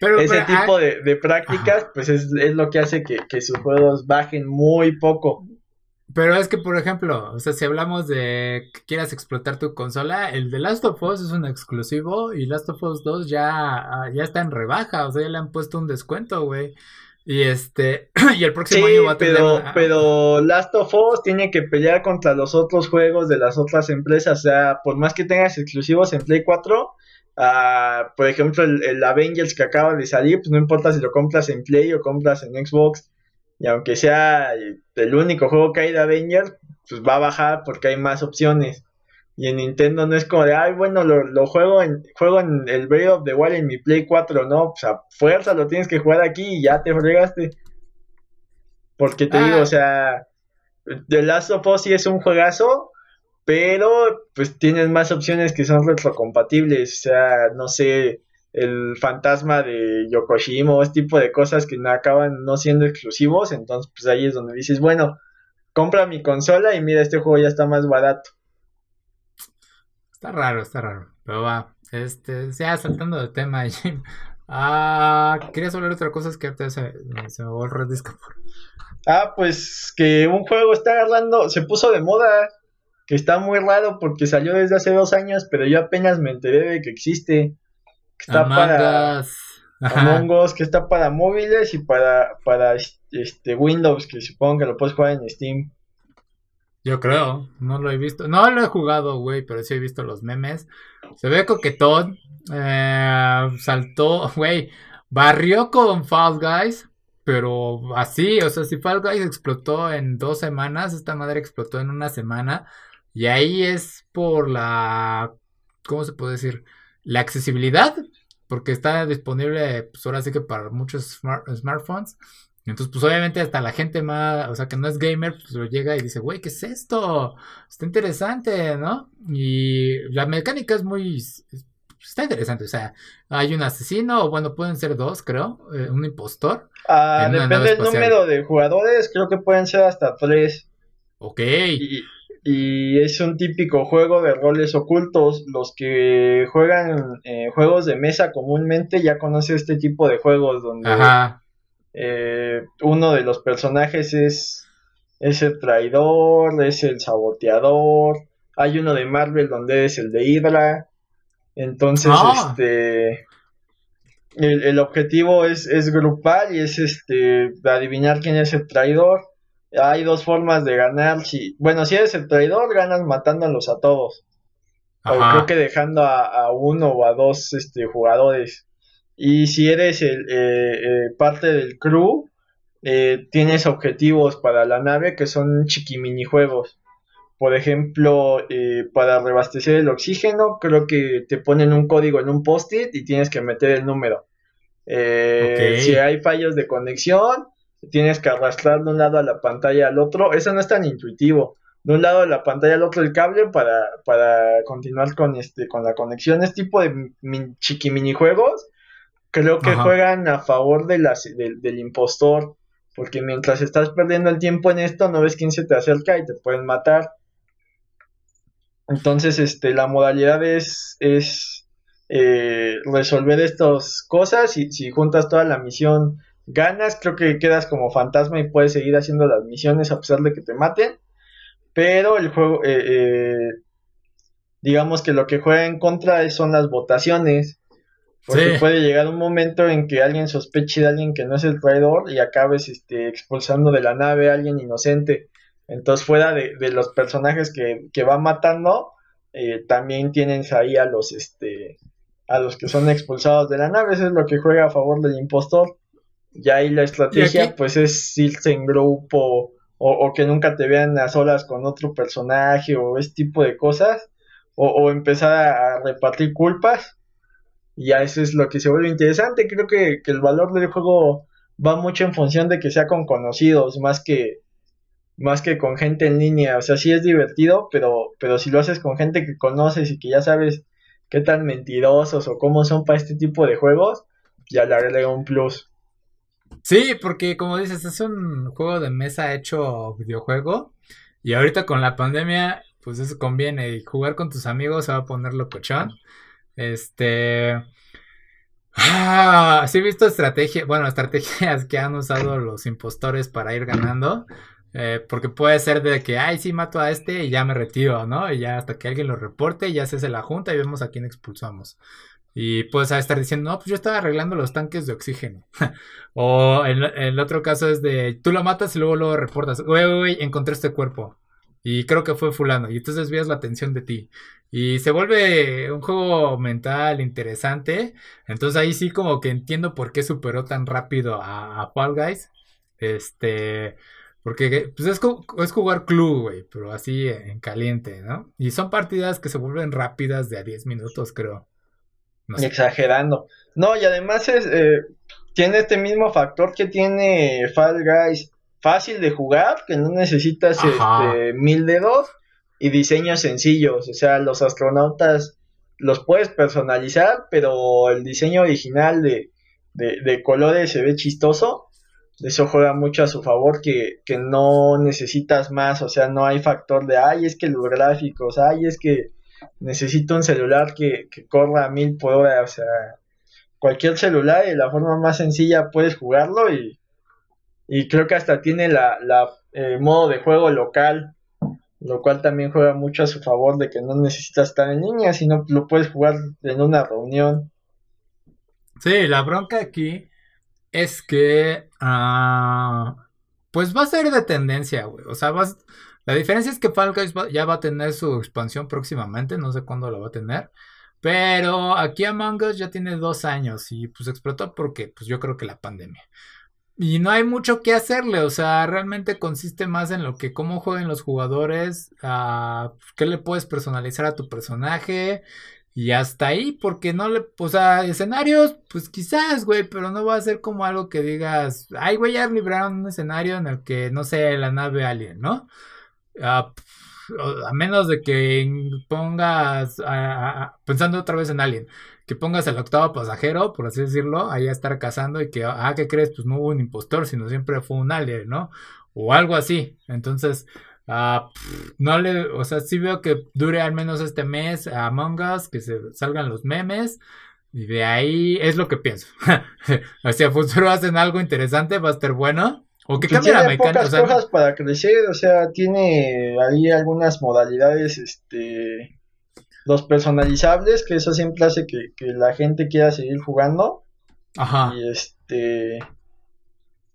ese tipo de, prácticas, pues es, lo que hace que, sus juegos bajen muy poco. Pero es que, por ejemplo, o sea, si hablamos de que quieras explotar tu consola, el de Last of Us es un exclusivo y Last of Us 2 ya, ya está en rebaja, o sea, ya le han puesto un descuento, güey. Y este, y el próximo año va a tener. Pero, pero Last of Us tiene que pelear contra los otros juegos de las otras empresas. O sea, por más que tengas exclusivos en Play 4, ah, por ejemplo, el, Avengers que acaba de salir, pues no importa si lo compras en Play o compras en Xbox. Y aunque sea el único juego que hay de Avengers, pues va a bajar porque hay más opciones. Y en Nintendo no es como de, ay, bueno, lo, juego en juego en el Breath of the Wild en mi Play 4, no, pues a fuerza lo tienes que jugar aquí y ya te fregaste. Porque te digo, o ah. sea, The Last of Us sí es un juegazo, pero pues tienes más opciones que son retrocompatibles, o sea, no sé, el fantasma de Yokoshima, este tipo de cosas que no acaban no siendo exclusivos, entonces pues ahí es donde dices, bueno, compra mi consola y mira, este juego ya está más barato. Está raro, está raro. Pero va, este, ya saltando de tema, Jim. Ah, querías hablar de otra cosa, es que ahorita se, se me borró el disco. Ah, pues que un juego está agarrando, se puso de moda, que está muy raro porque salió desde hace dos años, pero yo apenas me enteré de que existe. Que está para Among Us, que está para móviles y para, para este Windows, que supongo que lo puedes jugar en Steam. Yo creo, no lo he visto. No lo he jugado, güey, pero sí he visto los memes. Se ve coquetón. Eh, saltó, güey, barrió con Fall Guys. Pero así, o sea, si Fall Guys explotó en dos semanas, esta madre explotó en una semana. Y ahí es por la, ¿cómo se puede decir? La accesibilidad, porque está disponible, pues ahora sí que para muchos smartphones. Entonces, pues obviamente hasta la gente más, o sea, que no es gamer, pues lo llega y dice, güey, ¿qué es esto? Está interesante, ¿no? Y la mecánica es muy, está interesante, o sea, hay un asesino, o bueno, pueden ser dos, creo, eh, un impostor. Ah, depende del número de jugadores, creo que pueden ser hasta tres. Ok. Y, y es un típico juego de roles ocultos. Los que juegan eh, juegos de mesa comúnmente ya conocen este tipo de juegos donde... Ajá eh, uno de los personajes es, es el traidor, es el saboteador. Hay uno de Marvel donde es el de Hydra. Entonces, ah. este. El, objetivo es, es, grupal y es este adivinar quién es el traidor. Hay dos formas de ganar. Si, bueno, si eres el traidor, ganas matándolos a todos. O creo que dejando a, a, uno o a dos este, jugadores. Y si eres el, eh, eh, parte del crew, eh, tienes objetivos para la nave que son chiquiminijuegos. Por ejemplo, para reabastecer el oxígeno, creo que te ponen un código en un post-it y tienes que meter el número. Si hay fallos de conexión, tienes que arrastrar de un lado a la pantalla al otro. Eso no es tan intuitivo. De un lado de la pantalla al otro el cable para, para continuar con, este, con la conexión. Es tipo de chiqui minijuegos creo que juegan a favor de las, del impostor, porque mientras estás perdiendo el tiempo en esto, no ves quién se te acerca y te pueden matar. Entonces, este, la modalidad es, es eh, resolver estas cosas y si juntas toda la misión ganas, creo que quedas como fantasma y puedes seguir haciendo las misiones a pesar de que te maten. Pero el juego, eh, eh, digamos que lo que juega en contra son las votaciones. Porque puede llegar un momento en que alguien sospeche de alguien que no es el traidor y acabes este, expulsando de la nave a alguien inocente. Entonces, fuera de, los personajes que, que va matando, eh, también tienes ahí a los, este, a los que son expulsados de la nave. Eso es lo que juega a favor del impostor. Y ahí la estrategia, pues, es irse en grupo o, que nunca te vean a solas con otro personaje o ese tipo de cosas. O, o empezar a repartir culpas y ya eso es lo que se vuelve interesante. Creo que, el valor del juego va mucho en función de que sea con conocidos, más que, más que con gente en línea. O sea, sí es divertido, pero, pero si lo haces con gente que conoces y que ya sabes qué tan mentirosos o cómo son para este tipo de juegos, ya le agrega un plus. Sí, porque como dices, es un juego de mesa hecho videojuego. Y ahorita con la pandemia, pues eso conviene. Jugar con tus amigos se va a poner locochón. Este. Ah, sí he visto estrategias, bueno, estrategias que han usado los impostores para ir ganando. Eh, porque puede ser de que, ay, sí, mato a este y ya me retiro, ¿no? Y ya hasta que alguien lo reporte, ya se hace la junta y vemos a quién expulsamos. Y puedes estar diciendo, no, pues yo estaba arreglando los tanques de oxígeno. o el, el, otro caso es de, tú lo matas y luego lo reportas. Güey, encontré este cuerpo. Y creo que fue fulano. Y entonces desvías la atención de ti. Y se vuelve un juego mental interesante. Entonces ahí sí como que entiendo por qué superó tan rápido a, Fall Guys. Este... Porque pues es, es jugar club, güey, pero así en caliente, ¿no? Y son partidas que se vuelven rápidas de a 10 minutos, creo. Exagerando. No, y además es, eh, tiene este mismo factor que tiene Fall Guys fácil de jugar, que no necesitas este, mil dedos y diseños sencillos. O sea, los astronautas los puedes personalizar, pero el diseño original de, de, colores se ve chistoso. Eso juega mucho a su favor, que, que, no necesitas más. O sea, no hay factor de, ay, es que los gráficos, ay, es que necesito un celular que, que corra a mil por hora, o sea, cualquier celular y la forma más sencilla puedes jugarlo y, y creo que hasta tiene la, la eh, modo de juego local, lo cual también juega mucho a su favor de que no necesitas estar en línea, sino lo puedes jugar en una reunión. Sí, la bronca aquí es que ah, pues va a ser de tendencia, güey. O sea, vas, la diferencia es que Fall Guys ya va a tener su expansión próximamente, no sé cuándo la va a tener. Pero aquí Among Us ya tiene dos años y pues explotó porque pues yo creo que la pandemia. Y no hay mucho que hacerle, o sea, realmente consiste más en lo que cómo juegan los jugadores, a qué le puedes personalizar a tu personaje y hasta ahí, porque no le, o sea, escenarios, pues quizás, güey, pero no va a ser como algo que digas, ay, güey, ya libraron un escenario en el que, no sé, la nave alien, ¿no? a menos de que pongas, pensando otra vez en Alien, que pongas al octavo pasajero, por así decirlo, ahí a estar cazando y que, ah, ¿qué crees? Pues no hubo un impostor, sino siempre fue un alien, ¿no? O algo así. Entonces, ah, no le, o sea, sí veo que dure al menos este mes a Among Us, que se salgan los memes. Y de ahí es lo que pienso. Hacia futuro hacen algo interesante, va a estar bueno. O que pues cambie la mecánica. pocas cosas para crecer, o sea, tiene ahí algunas modalidades, este, los personalizables, que eso siempre hace que, la gente quiera seguir jugando. Ajá. Y este,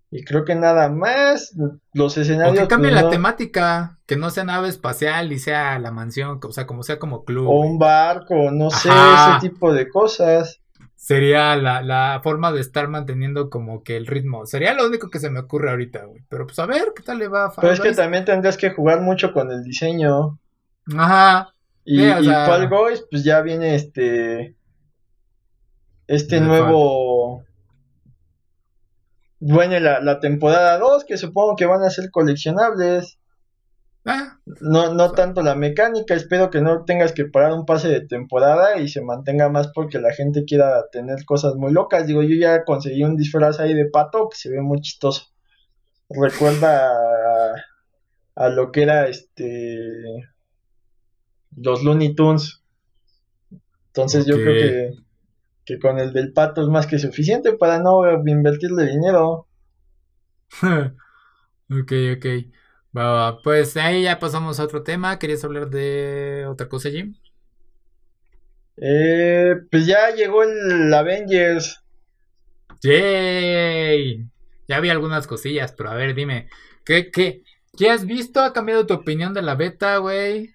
y creo que nada más, los escenarios. O que cambie pues, la temática, que no sea nave espacial y sea la mansión, o sea, como sea como club. O un barco, no sé, ese tipo de cosas sería la, la, forma de estar manteniendo como que el ritmo. Sería lo único que se me ocurre ahorita, güey. Pero pues a ver qué tal le va a Pero es que también tendrías que jugar mucho con el diseño. Ajá. Y, Fall Guys, pues ya viene este. Este nuevo. Bueno, la, la temporada 2, que supongo que van a ser coleccionables. Ah. no, no tanto la mecánica, espero que no tengas que parar un pase de temporada y se mantenga más porque la gente quiera tener cosas muy locas. Digo, yo ya conseguí un disfraz ahí de pato que se ve muy chistoso. Recuerda a, lo que era este los Looney Tunes. Entonces yo creo que, que con el del pato es más que suficiente para no invertirle dinero. ok, ok pues ahí ya pasamos a otro tema. ¿Querías hablar de otra cosa, Jim? Eh, pues ya llegó el Avengers. ¡Yay! Ya vi algunas cosillas, pero a ver, dime. ¿Qué, qué, qué has visto? ¿Ha cambiado tu opinión de la beta, güey?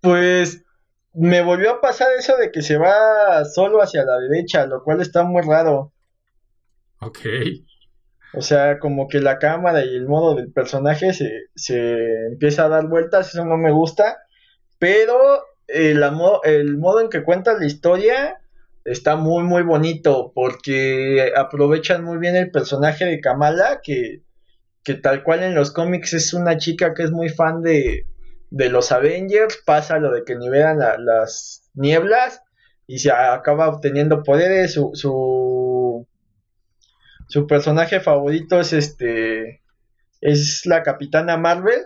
Pues me volvió a pasar eso de que se va solo hacia la derecha, lo cual está muy raro. Ok. O sea, como que la cámara y el modo del personaje se, se empieza a dar vueltas, eso no me gusta. Pero el, el modo en que cuenta la historia está muy, muy bonito porque aprovechan muy bien el personaje de Kamala, que, que tal cual en los cómics es una chica que es muy fan de, de los Avengers, pasa lo de que nivelan las nieblas y se acaba obteniendo poderes, su, su su personaje favorito es este es la capitana Marvel.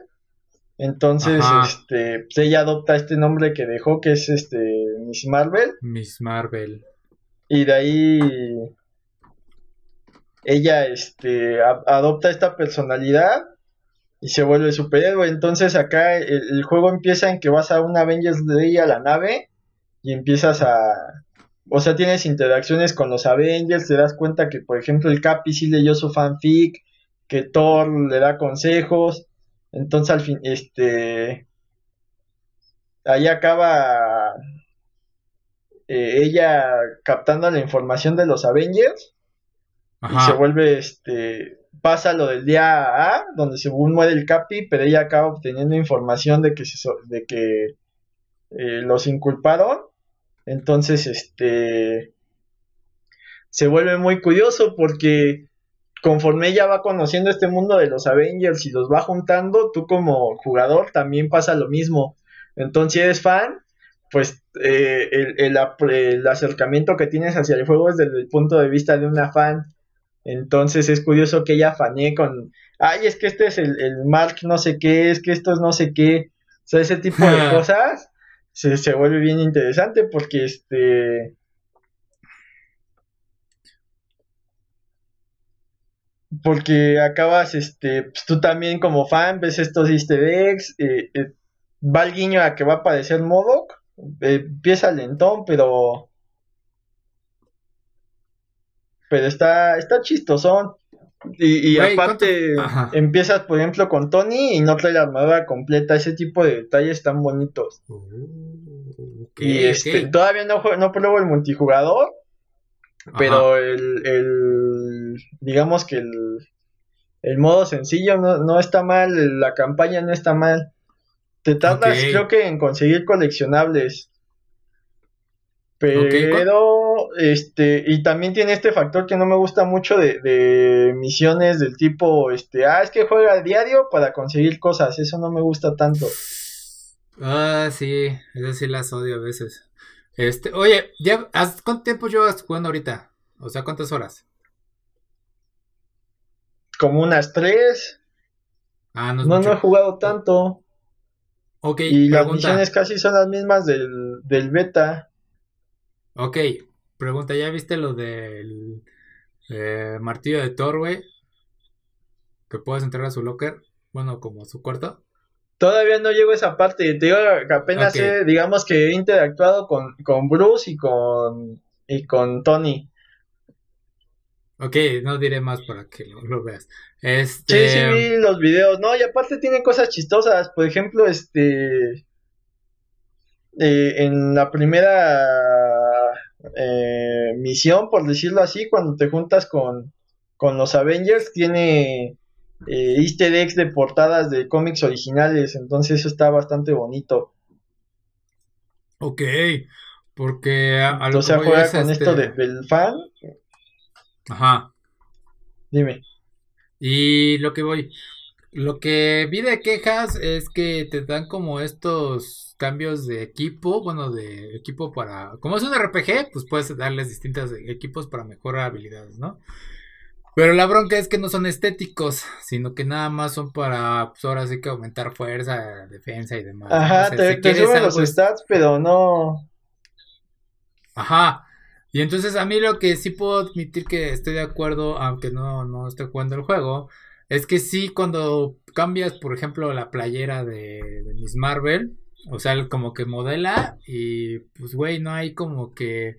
Entonces este pues ella adopta este nombre que dejó que es este Miss Marvel. Miss Marvel. Y de ahí ella este adopta esta personalidad y se vuelve superhéroe. Entonces acá el, juego empieza en que vas a un Avengers Day a la nave y empiezas a o sea, tienes interacciones con los Avengers, te das cuenta que, por ejemplo, el Capi sí leyó su fanfic, que Thor le da consejos, entonces al fin, este, ahí acaba eh, ella captando la información de los Avengers y se vuelve, este, pasa lo del día A, donde según muere el Capi, pero ella acaba obteniendo información de que, se, de que eh, los inculparon entonces, este, se vuelve muy curioso porque conforme ella va conociendo este mundo de los Avengers y los va juntando, tú como jugador también pasa lo mismo. Entonces, si eres fan, pues eh, el, el, acercamiento que tienes hacia el juego es desde el punto de vista de una fan. Entonces es curioso que ella fanee con, ay, es que este es el, el Mark no sé qué, es que esto es no sé qué, o sea, ese tipo de cosas se, se vuelve bien interesante porque este porque acabas, este, pues tú también como fan ves estos easter eggs, eh, eh, va el guiño a que va a aparecer Modoc, eh, empieza lentón, pero pero está, está chistosón. Y, y aparte empiezas, por ejemplo, con Tony y no trae la armadura completa. Ese tipo de detalles tan bonitos. Uh, y este, todavía no, no pruebo el multijugador. Pero el, el, digamos que el, el modo sencillo no, no está mal, la campaña no está mal. Te tardas, creo que en conseguir coleccionables. Pero, este, y también tiene este factor que no me gusta mucho de, de, misiones del tipo, este, ah, es que juega a diario para conseguir cosas, eso no me gusta tanto. Ah, sí, eso sí las odio a veces. Este, oye, ya, ¿cuánto tiempo llevas jugando ahorita? O sea, ¿cuántas horas? Como unas tres. Ah, no, no, he jugado tanto. Ok, y las misiones casi son las mismas del, del beta. Ok, pregunta, ¿ya viste lo del eh, martillo de Thor, güey? Que puedes entrar a su locker, bueno, como a su cuarto. Todavía no llego a esa parte, te digo que apenas he, digamos que he interactuado con, con Bruce y con, y con Tony. Ok, no diré más para que lo, veas. Este... Sí, sí vi los videos, no, y aparte tienen cosas chistosas, por ejemplo, este... Eh, en la primera eh, misión, por decirlo así, cuando te juntas con, con los Avengers, tiene eh, easter eggs de portadas de cómics originales, entonces eso está bastante bonito. Ok, porque a, o sea, juega con esto este del fan. Ajá. Dime. Y lo que voy, lo que vi de quejas es que te dan como estos cambios de equipo, bueno, de equipo para, como es un RPG, pues puedes darles distintos equipos para mejorar habilidades, ¿no? Pero la bronca es que no son estéticos, sino que nada más son para, pues ahora sí que aumentar fuerza, defensa y demás. Ajá, te, suben los stats, pero no. Ajá. Y entonces a mí lo que sí puedo admitir que estoy de acuerdo, aunque no, no esté jugando el juego, es que sí cuando cambias, por ejemplo, la playera de, de Miss Marvel, o sea, como que modela y pues, güey, no hay como que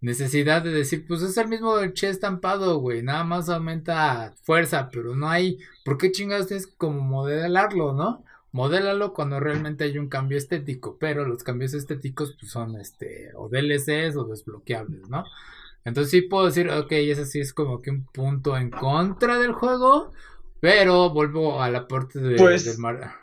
necesidad de decir, pues es el mismo che estampado, güey, nada más aumenta fuerza, pero no hay, ¿por qué chingados tienes como modelarlo, no? Modélalo cuando realmente hay un cambio estético, pero los cambios estéticos pues son este, o DLCs o desbloqueables, ¿no? Entonces sí puedo decir, ok, ese sí es como que un punto en contra del juego, pero vuelvo a la parte de, pues, del mar...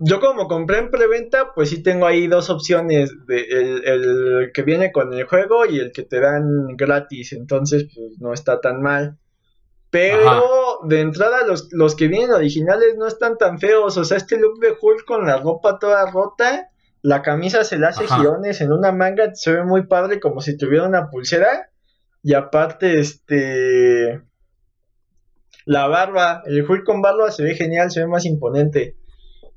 Yo como compré en preventa, pues sí tengo ahí dos opciones, de el, que viene con el juego y el que te dan gratis, entonces pues no está tan mal. Pero de entrada los, los que vienen originales no están tan feos, o sea, este look de Hulk con la ropa toda rota, la camisa se le hace girones en una manga, se ve muy padre como si tuviera una pulsera. Y aparte, este... La barba, el Hulk con barba se ve genial, se ve más imponente.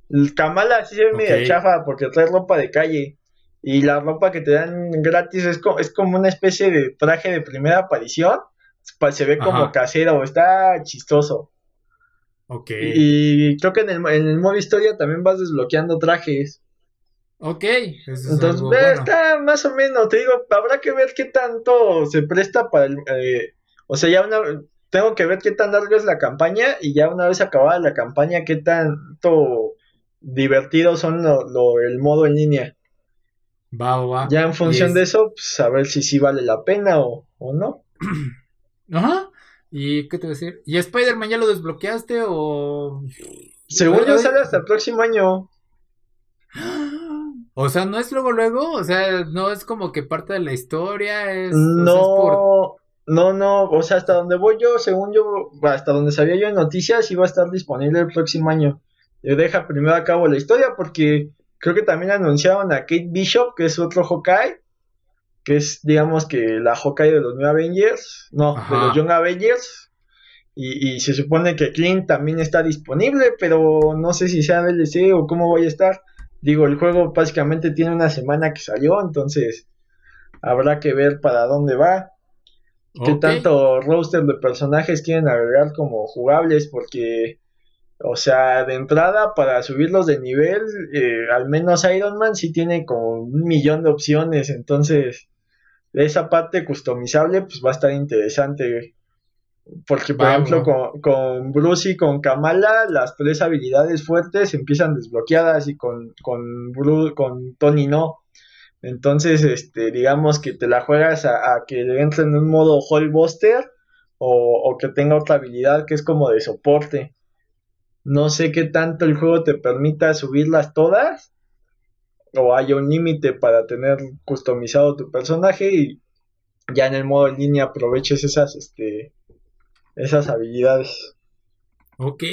El Kamala sí se ve medio chafa porque trae ropa de calle. Y la ropa que te dan gratis es, es como una especie de traje de primera aparición. Se ve como casero, está chistoso. Ok. Y, creo que en el, en el modo historia también vas desbloqueando trajes. Ok. Entonces, está más o menos, te digo, habrá que ver qué tanto se presta para el... Eh, o sea, ya una... Tengo que ver qué tan larga es la campaña y ya una vez acabada la campaña, qué tanto divertidos son lo, el modo en línea. Va, va. Ya en función de eso, pues a ver si sí vale la pena o, no. Ajá. ¿Y qué te voy a decir? ¿Y Spider-Man ya lo desbloqueaste o...? Según yo sale hasta el próximo año. O sea, no es luego luego, o sea, no es como que parte de la historia, es... No, no, no, o sea, hasta donde voy yo, según yo, hasta donde sabía yo en noticias, iba a estar disponible el próximo año deja primero a cabo la historia porque creo que también anunciaron a Kate Bishop, que es otro Hawkeye, que es digamos que la Hawkeye de los New Avengers, no, de los Young Avengers. Y, se supone que Clint también está disponible, pero no sé si sea DLC o cómo voy a estar. Digo, el juego básicamente tiene una semana que salió, entonces habrá que ver para dónde va. Qué tanto roster de personajes quieren agregar como jugables, porque, o sea, de entrada para subirlos de nivel, eh, al menos Iron Man sí tiene como un millón de opciones, entonces esa parte customizable pues va a estar interesante. Porque, por ejemplo, con, con, Bruce y con Kamala, las tres habilidades fuertes empiezan desbloqueadas y con, con, con Tony no. Entonces, este, digamos que te la juegas a, que entre en un modo Buster o, o que tenga otra habilidad que es como de soporte. No sé qué tanto el juego te permita subirlas todas o hay un límite para tener customizado tu personaje y ya en el modo en línea aproveches esas, este, esas habilidades. Ok,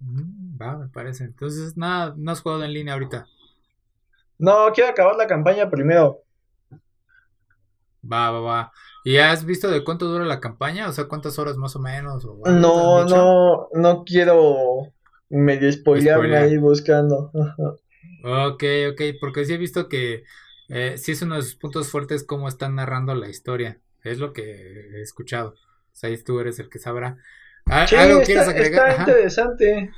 mm, va, me parece. Entonces, nada, no has jugado en línea ahorita. No, quiero acabar la campaña primero. Va, va, va. ¿Y has visto de cuánto dura la campaña? O sea, ¿cuántas horas más o menos? no, no, no quiero medio spoilearme ahí buscando. Ok, ok, porque sí he visto que eh, sí es uno de sus puntos fuertes cómo están narrando la historia. Es lo que he escuchado. O sea, tú eres el que sabrá. ¿Algo quieres agregar? Está interesante.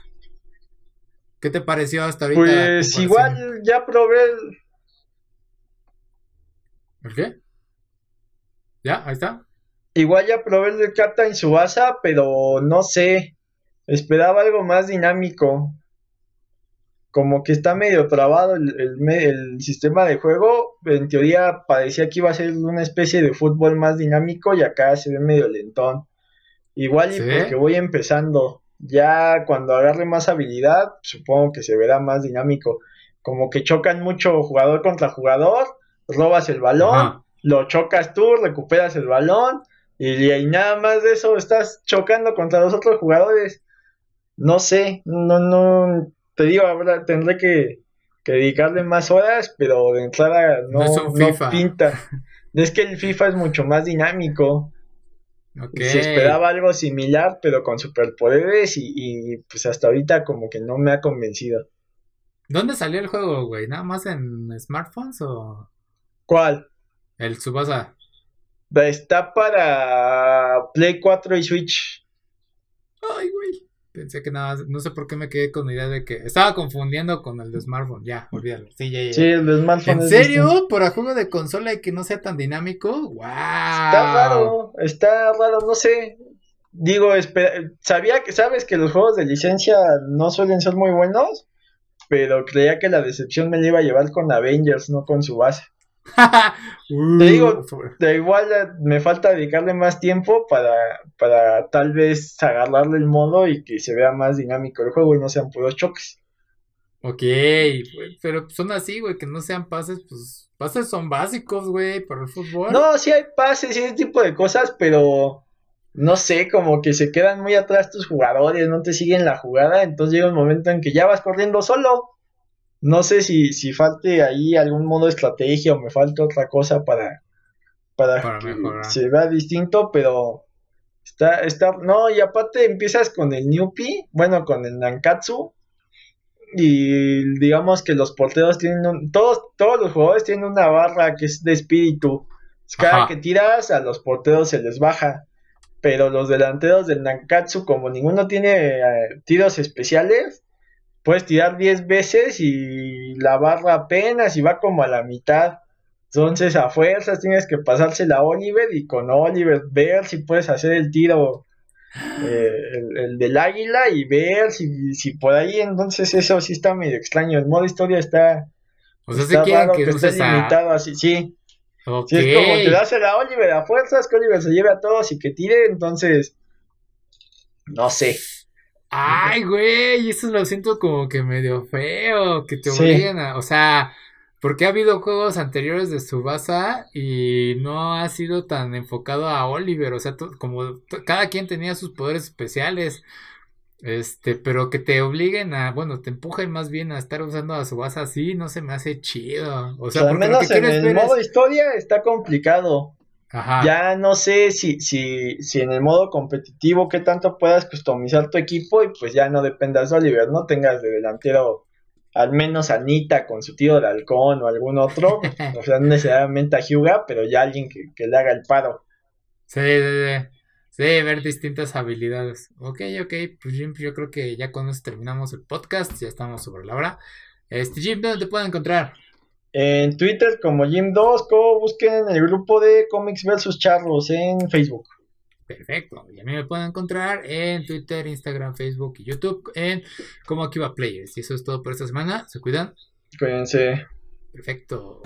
¿Qué te pareció hasta ahorita? Pues igual ya probé el... ¿El qué? ¿Ya? Ahí está. Igual ya probé el de Kata en Subasa, pero no sé. Esperaba algo más dinámico como que está medio trabado el, el, sistema de juego. En teoría parecía que iba a ser una especie de fútbol más dinámico y acá se ve medio lentón. Igual y porque voy empezando. Ya cuando agarre más habilidad, supongo que se verá más dinámico. Como que chocan mucho jugador contra jugador, robas el balón, lo chocas tú, recuperas el balón y, y nada más de eso estás chocando contra los otros jugadores. No sé, no, no, te digo, ahora tendré que, dedicarle más horas, pero de entrada no, no, pinta. Es que el FIFA es mucho más dinámico. Se esperaba algo similar, pero con superpoderes y, y, pues hasta ahorita como que no me ha convencido. ¿Dónde salió el juego, güey? ¿Nada más en smartphones o...? ¿Cuál? El Subasa. Está para Play 4 y Switch. Ay, güey. Pensé que nada, no sé por qué me quedé con la idea de que estaba confundiendo con el de smartphone. Ya, olvídalo. Sí, ya, ya. Sí, el de smartphone. ¿En serio? ¿Para juego de consola y que no sea tan dinámico? ¡Wow! Está raro, está raro, no sé. Digo, espera, sabía que sabes que los juegos de licencia no suelen ser muy buenos, pero creía que la decepción me la iba a llevar con Avengers, no con su base. Te digo, da igual me falta dedicarle más tiempo para, para tal vez agarrarle el modo y que se vea más dinámico el juego y no sean puros choques. Ok, pero son así, güey, que no sean pases, pues pases son básicos, güey, para el fútbol. No, sí hay pases y ese tipo de cosas, pero no sé, como que se quedan muy atrás tus jugadores, no te siguen la jugada, entonces llega un momento en que ya vas corriendo solo. No sé si, si falte ahí algún modo de estrategia o me falta otra cosa para, para, que se vea distinto, pero está, está, no, y aparte empiezas con el Newpie, bueno, con el Nankatsu, y digamos que los porteros tienen todos, todos los jugadores tienen una barra que es de espíritu. Cada que tiras a los porteros se les baja. Pero los delanteros del Nankatsu, como ninguno tiene eh, tiros especiales, puedes tirar 10 veces y la barra apenas y va como a la mitad. Entonces a fuerzas tienes que pasársela a Oliver y con Oliver ver si puedes hacer el tiro eh, el, del águila y ver si, si por ahí entonces eso sí está medio extraño. El modo historia está, o sea, que, esté limitado así, sí. Si es como te das a Oliver a fuerzas, que Oliver se lleve a todos y que tire, entonces no sé. Ay, güey, eso lo siento como que medio feo, que te obliguen a, o sea, porque ha habido juegos anteriores de Subasa y no ha sido tan enfocado a Oliver, o sea, como cada quien tenía sus poderes especiales, este, pero que te obliguen a, bueno, te empujen más bien a estar usando a Subasa así, no se me hace chido, o sea, al menos en el modo historia está complicado. Ya no sé si, si, si en el modo competitivo qué tanto puedas customizar tu equipo y pues ya no dependas de Oliver, no tengas de delantero al menos Anita con su tío de halcón o algún otro, o sea, no necesariamente a Hyuga, pero ya alguien que, que le haga el paro. Sí, sí, sí. Sí, ver distintas habilidades. Ok, ok, pues Jim, yo creo que ya con eso terminamos el podcast, ya estamos sobre la hora. Este Jim, ¿dónde te pueden encontrar? En Twitter como Jim2, o busquen el grupo de Comics vs Charlos en Facebook. Perfecto. Y a mí me pueden encontrar en Twitter, Instagram, Facebook y YouTube en como Akiva Players. Y eso es todo por esta semana. Se cuidan. Cuídense. Perfecto.